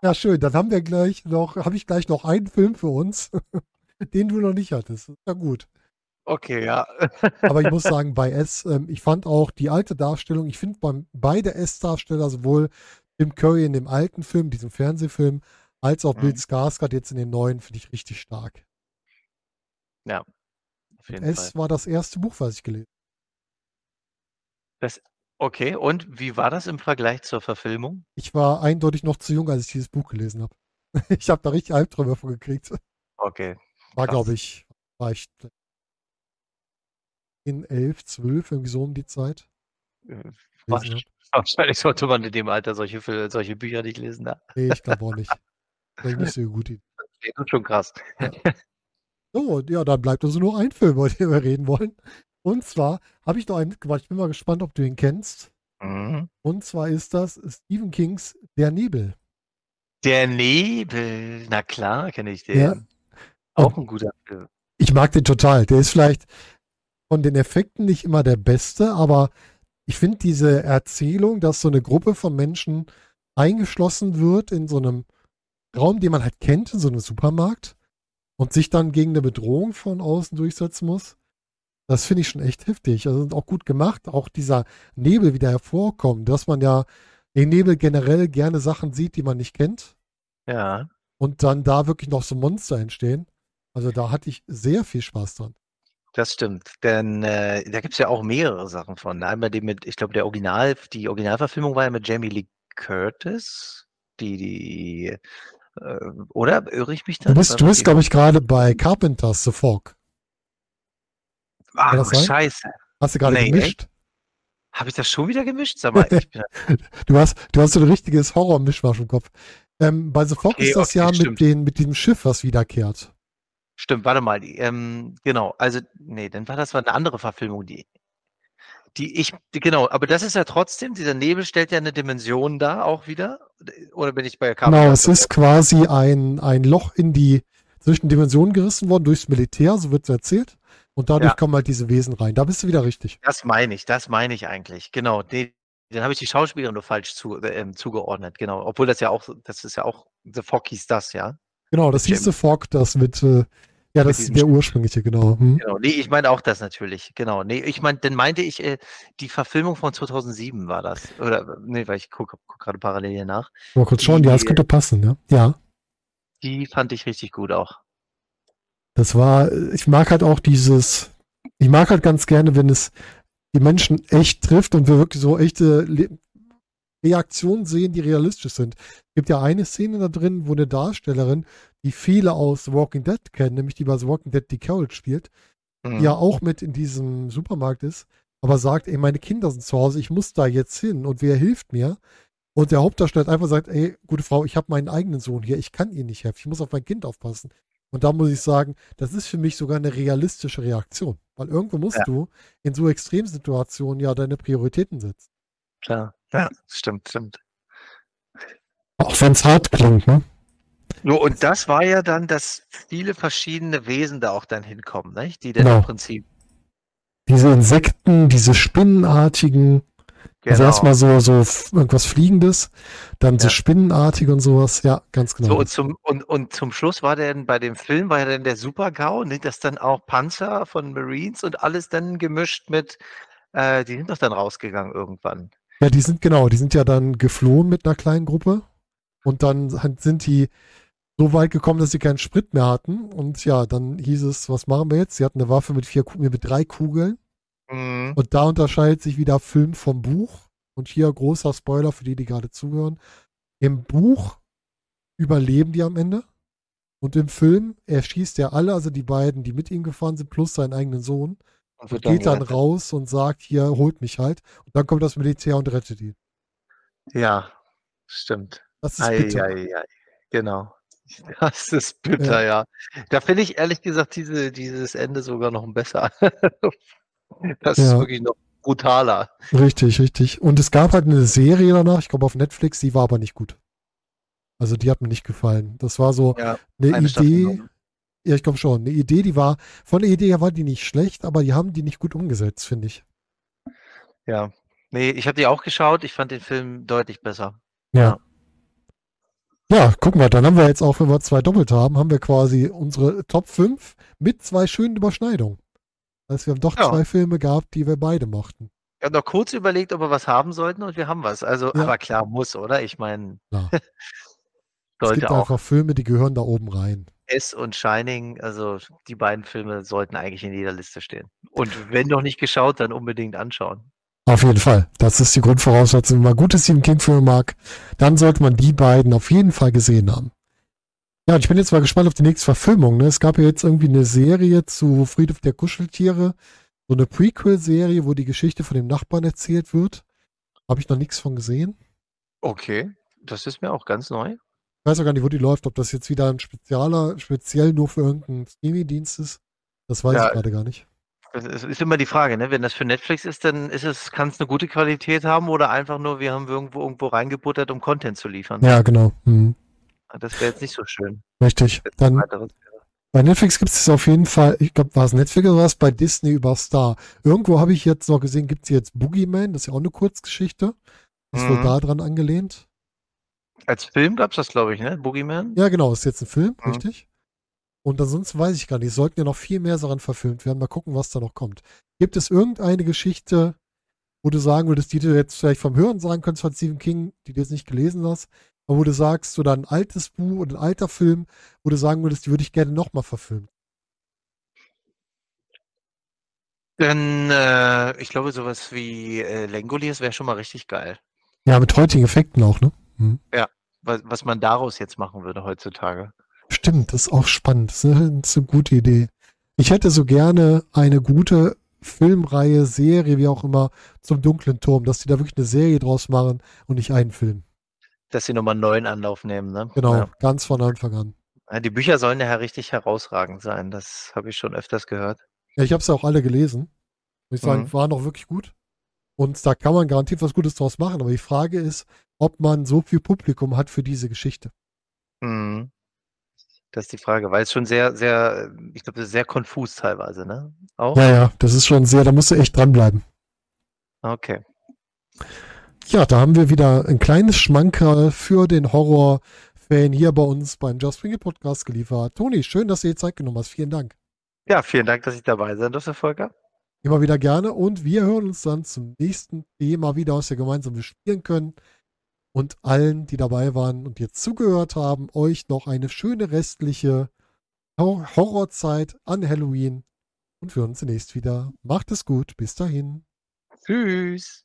Ja, schön. Dann haben wir gleich noch, habe ich gleich noch einen Film für uns, den du noch nicht hattest. Ja, gut. Okay, ja. Aber ich muss sagen, bei S, ähm, ich fand auch die alte Darstellung, ich finde beide S-Darsteller, sowohl Tim Curry in dem alten Film, diesem Fernsehfilm, als auch Bill Mhm. Skarsgård jetzt in den neuen finde ich richtig stark. Ja, auf jeden Es Fall. war das erste Buch, was ich gelesen Das okay, und wie war das im Vergleich zur Verfilmung? Ich war eindeutig noch zu jung, als ich dieses Buch gelesen habe. Ich habe da richtig Albträume von gekriegt. Okay, War, krass. glaube ich, war ich in 11, 12, irgendwie so um die Zeit. Gelesen hab. wahrscheinlich sollte man in dem Alter solche solche Bücher nicht lesen, ne? Nee, ich glaube auch nicht. Wäre nicht so gut. Das ist schon krass. So, und ja, dann bleibt also nur ein Film, über den wir reden wollen. Und zwar habe ich noch einen mitgebracht. Ich bin mal gespannt, ob du ihn kennst. Mhm. Und zwar ist das Stephen Kings Der Nebel. Der Nebel, na klar, kenne ich den. Ja. Auch ein guter Film. Ich mag den total. Der ist vielleicht von den Effekten nicht immer der beste, aber ich finde diese Erzählung, dass so eine Gruppe von Menschen eingeschlossen wird in so einem Raum, den man halt kennt, in so einem Supermarkt und sich dann gegen eine Bedrohung von außen durchsetzen muss, das finde ich schon echt heftig. Also auch gut gemacht. Auch dieser Nebel wieder hervorkommt, dass man ja im Nebel generell gerne Sachen sieht, die man nicht kennt Ja. und dann da wirklich noch so Monster entstehen. Also da hatte ich sehr viel Spaß dran. Das stimmt, denn äh, da gibt's ja auch mehrere Sachen von. Einmal die mit, ich glaube, der Original, die Originalverfilmung war ja mit Jamie Lee Curtis, die, die, äh, oder irre ich mich da? Du bist, du bist, glaube ich, gerade bei Carpenters The Fog. Ach, das sein? scheiße. Hast du gerade Nee, gemischt? Habe ich das schon wieder gemischt? Sag mal, ich bin, Du hast, du hast so ein richtiges Horror-Mischmasch im Kopf. Ähm, bei The Fog Okay, ist das okay, ja mit, den, mit diesem Schiff, was wiederkehrt. Stimmt, warte mal, die, ähm, genau, also, nee, dann war das war eine andere Verfilmung, die, die ich, die, genau, aber das ist ja trotzdem, dieser Nebel stellt ja eine Dimension dar auch wieder, oder bin ich bei Genau, Carpenters? es ist quasi ein, ein Loch in die zwischen Dimensionen gerissen worden durchs Militär, so wird es erzählt. Und dadurch Ja. kommen halt diese Wesen rein. Da bist du wieder richtig. Das meine ich, das meine ich eigentlich. Genau, nee, dann habe ich die Schauspielerin nur falsch zu, äh, ähm, zugeordnet, genau. Obwohl das ja auch, das ist ja auch, The Fog hieß das, ja. Genau, das hieß The Fog, das mit, äh, ja, das ist der ursprüngliche, genau. Hm. Genau, nee, ich meine auch das natürlich, genau. Nee, ich meine, dann meinte ich, äh, die Verfilmung von 2007 war das. Oder, nee, weil ich gucke guck gerade parallel hier nach. Mal kurz schauen, ja, es Die- könnte passen, ne? Ja. Die fand ich richtig gut auch. Das war, ich mag halt auch dieses, ich mag halt ganz gerne, wenn es die Menschen echt trifft und wir wirklich so echte Le Reaktionen sehen, die realistisch sind. Es gibt ja eine Szene da drin, wo eine Darstellerin, die viele aus The Walking Dead kennen, nämlich die bei The Walking Dead die Carol spielt, Mhm. die ja auch mit in diesem Supermarkt ist, aber sagt, ey, meine Kinder sind zu Hause, ich muss da jetzt hin und wer hilft mir? Und der Hauptdarsteller hat einfach sagt, ey, gute Frau, ich habe meinen eigenen Sohn hier, ich kann ihn nicht helfen, ich muss auf mein Kind aufpassen. Und da muss ich sagen, das ist für mich sogar eine realistische Reaktion, weil irgendwo musst Ja. du in so Extremsituationen ja deine Prioritäten setzen. Klar. Ja, stimmt, stimmt. Auch wenn es hart klingt, ne? So, und das war ja dann, dass viele verschiedene Wesen da auch dann hinkommen, nicht? Die dann Genau. im Prinzip, Diese Insekten, diese spinnenartigen, also genau. erstmal so, so irgendwas Fliegendes, dann so Ja. spinnenartig und sowas, ja, ganz genau. So, und zum, und, und zum Schluss war dann bei dem Film, war ja dann der Super-GAU, ne, dass dann auch Panzer von Marines und alles dann gemischt mit, äh, die sind doch dann rausgegangen irgendwann. Ja, die sind genau, die sind ja dann geflohen mit einer kleinen Gruppe und dann sind die so weit gekommen, dass sie keinen Sprit mehr hatten und ja, dann hieß es, was machen wir jetzt? Sie hatten eine Waffe mit vier, mit drei Kugeln Mhm. und da unterscheidet sich wieder Film vom Buch und hier großer Spoiler für die, die gerade zuhören. Im Buch überleben die am Ende und im Film erschießt er alle, also die beiden, die mit ihm gefahren sind, plus seinen eigenen Sohn Und und geht dann raus und sagt, hier, holt mich halt. Und dann kommt das Militär und rettet ihn. Ja, stimmt. Das ist Ei, bitter. ei, ei. Genau. Das ist bitter, ja. Da finde ich ehrlich gesagt diese, dieses Ende sogar noch besser. Das ist Ja. wirklich noch brutaler. Richtig, richtig. Und es gab halt eine Serie danach, ich glaube auf Netflix, die war aber nicht gut. Also die hat mir nicht gefallen. Das war so Ja, eine eine Idee, noch. ja, ich glaube schon, eine Idee, die war, von der Idee her war die nicht schlecht, aber die haben die nicht gut umgesetzt, finde ich. Ja. Nee, ich habe die auch geschaut. Ich fand den Film deutlich besser. Ja. Ja, gucken wir, dann haben wir jetzt auch, wenn wir zwei doppelt haben, haben wir quasi unsere Top 5 mit zwei schönen Überschneidungen. Also wir haben doch Ja. zwei Filme gehabt, die wir beide mochten. Ich habe noch kurz überlegt, ob wir was haben sollten und wir haben was. Also, Ja. aber klar, muss, oder? Ich meine. Es gibt auch. einfach Filme, die gehören da oben rein. S und Shining, also die beiden Filme sollten eigentlich in jeder Liste stehen. Und wenn noch nicht geschaut, dann unbedingt anschauen. Auf jeden Fall. Das ist die Grundvoraussetzung. Wenn man gute Stephen King-Filme mag, dann sollte man die beiden auf jeden Fall gesehen haben. Ja, und ich bin jetzt mal gespannt auf die nächste Verfilmung. Ne? Es gab ja jetzt irgendwie eine Serie zu Friedhof der Kuscheltiere. So eine Prequel-Serie, wo die Geschichte von dem Nachbarn erzählt wird. Habe ich noch nichts von gesehen. Okay, das ist mir auch ganz neu. Ich weiß auch gar nicht, wo die läuft. Ob das jetzt wieder ein spezieller, speziell nur für irgendeinen Streaming-Dienst ist. Das weiß Ja. ich gerade gar nicht. Es ist ist immer die Frage, ne? Wenn das für Netflix ist, dann ist es, kann es eine gute Qualität haben oder einfach nur, wir haben irgendwo irgendwo reingebuttert, um Content zu liefern. Ja, genau. Hm. Das wäre jetzt nicht so schön. Richtig. Dann. Bei Netflix gibt es auf jeden Fall, ich glaube, war es Netflix oder was bei Disney über Star. Irgendwo habe ich jetzt noch gesehen, gibt es jetzt Boogeyman, das ist ja auch eine Kurzgeschichte. Ist wohl Mhm. da dran angelehnt. Als Film gab es das, glaube ich, ne? Boogeyman? Ja, genau, ist jetzt ein Film, Mhm. richtig. Und ansonsten weiß ich gar nicht, es sollten ja noch viel mehr Sachen verfilmt werden. Mal gucken, was da noch kommt. Gibt es irgendeine Geschichte, wo du sagen würdest, die du jetzt vielleicht vom Hören sagen könntest von Stephen King, die du jetzt nicht gelesen hast, aber wo du sagst, oder ein altes Buch oder ein alter Film, wo du sagen würdest, die würde ich gerne nochmal verfilmen? Dann, äh, ich glaube, sowas wie äh, Langoliers wäre schon mal richtig geil. Ja, mit heutigen Effekten auch, ne? Mhm. Was, was man daraus jetzt machen würde heutzutage. Stimmt, das ist auch spannend. Das ist eine, gute Idee. Ich hätte so gerne eine gute Filmreihe, Serie, wie auch immer, zum dunklen Turm, dass die da wirklich eine Serie draus machen und nicht einen Film. Dass sie nochmal einen neuen Anlauf nehmen, ne? Genau, Ja. ganz von Anfang an. Ja, die Bücher sollen ja richtig herausragend sein. Das habe ich schon öfters gehört. Ja, ich habe es ja auch alle gelesen. Ich sagen, Mhm. waren auch wirklich gut. Und da kann man garantiert was Gutes draus machen. Aber die Frage ist, ob man so viel Publikum hat für diese Geschichte. Mhm. Das ist die Frage, weil es schon sehr, sehr, ich glaube, sehr konfus teilweise, ne? Auch? Ja, ja, das ist schon sehr, da musst du echt dranbleiben. Okay. Ja, da haben wir wieder ein kleines Schmankerl für den Horror-Fan hier bei uns beim Just Bring It Podcast geliefert. Toni, schön, dass du dir Zeit genommen hast. Vielen Dank. Ja, vielen Dank, dass ich dabei sein durfte, Volker. Immer wieder gerne und wir hören uns dann zum nächsten Thema wieder, was wir gemeinsam bespielen können. Und allen, die dabei waren und jetzt zugehört haben, euch noch eine schöne restliche Hor- Horrorzeit an Halloween. Und wir hören uns demnächst wieder. Macht es gut. Bis dahin. Tschüss.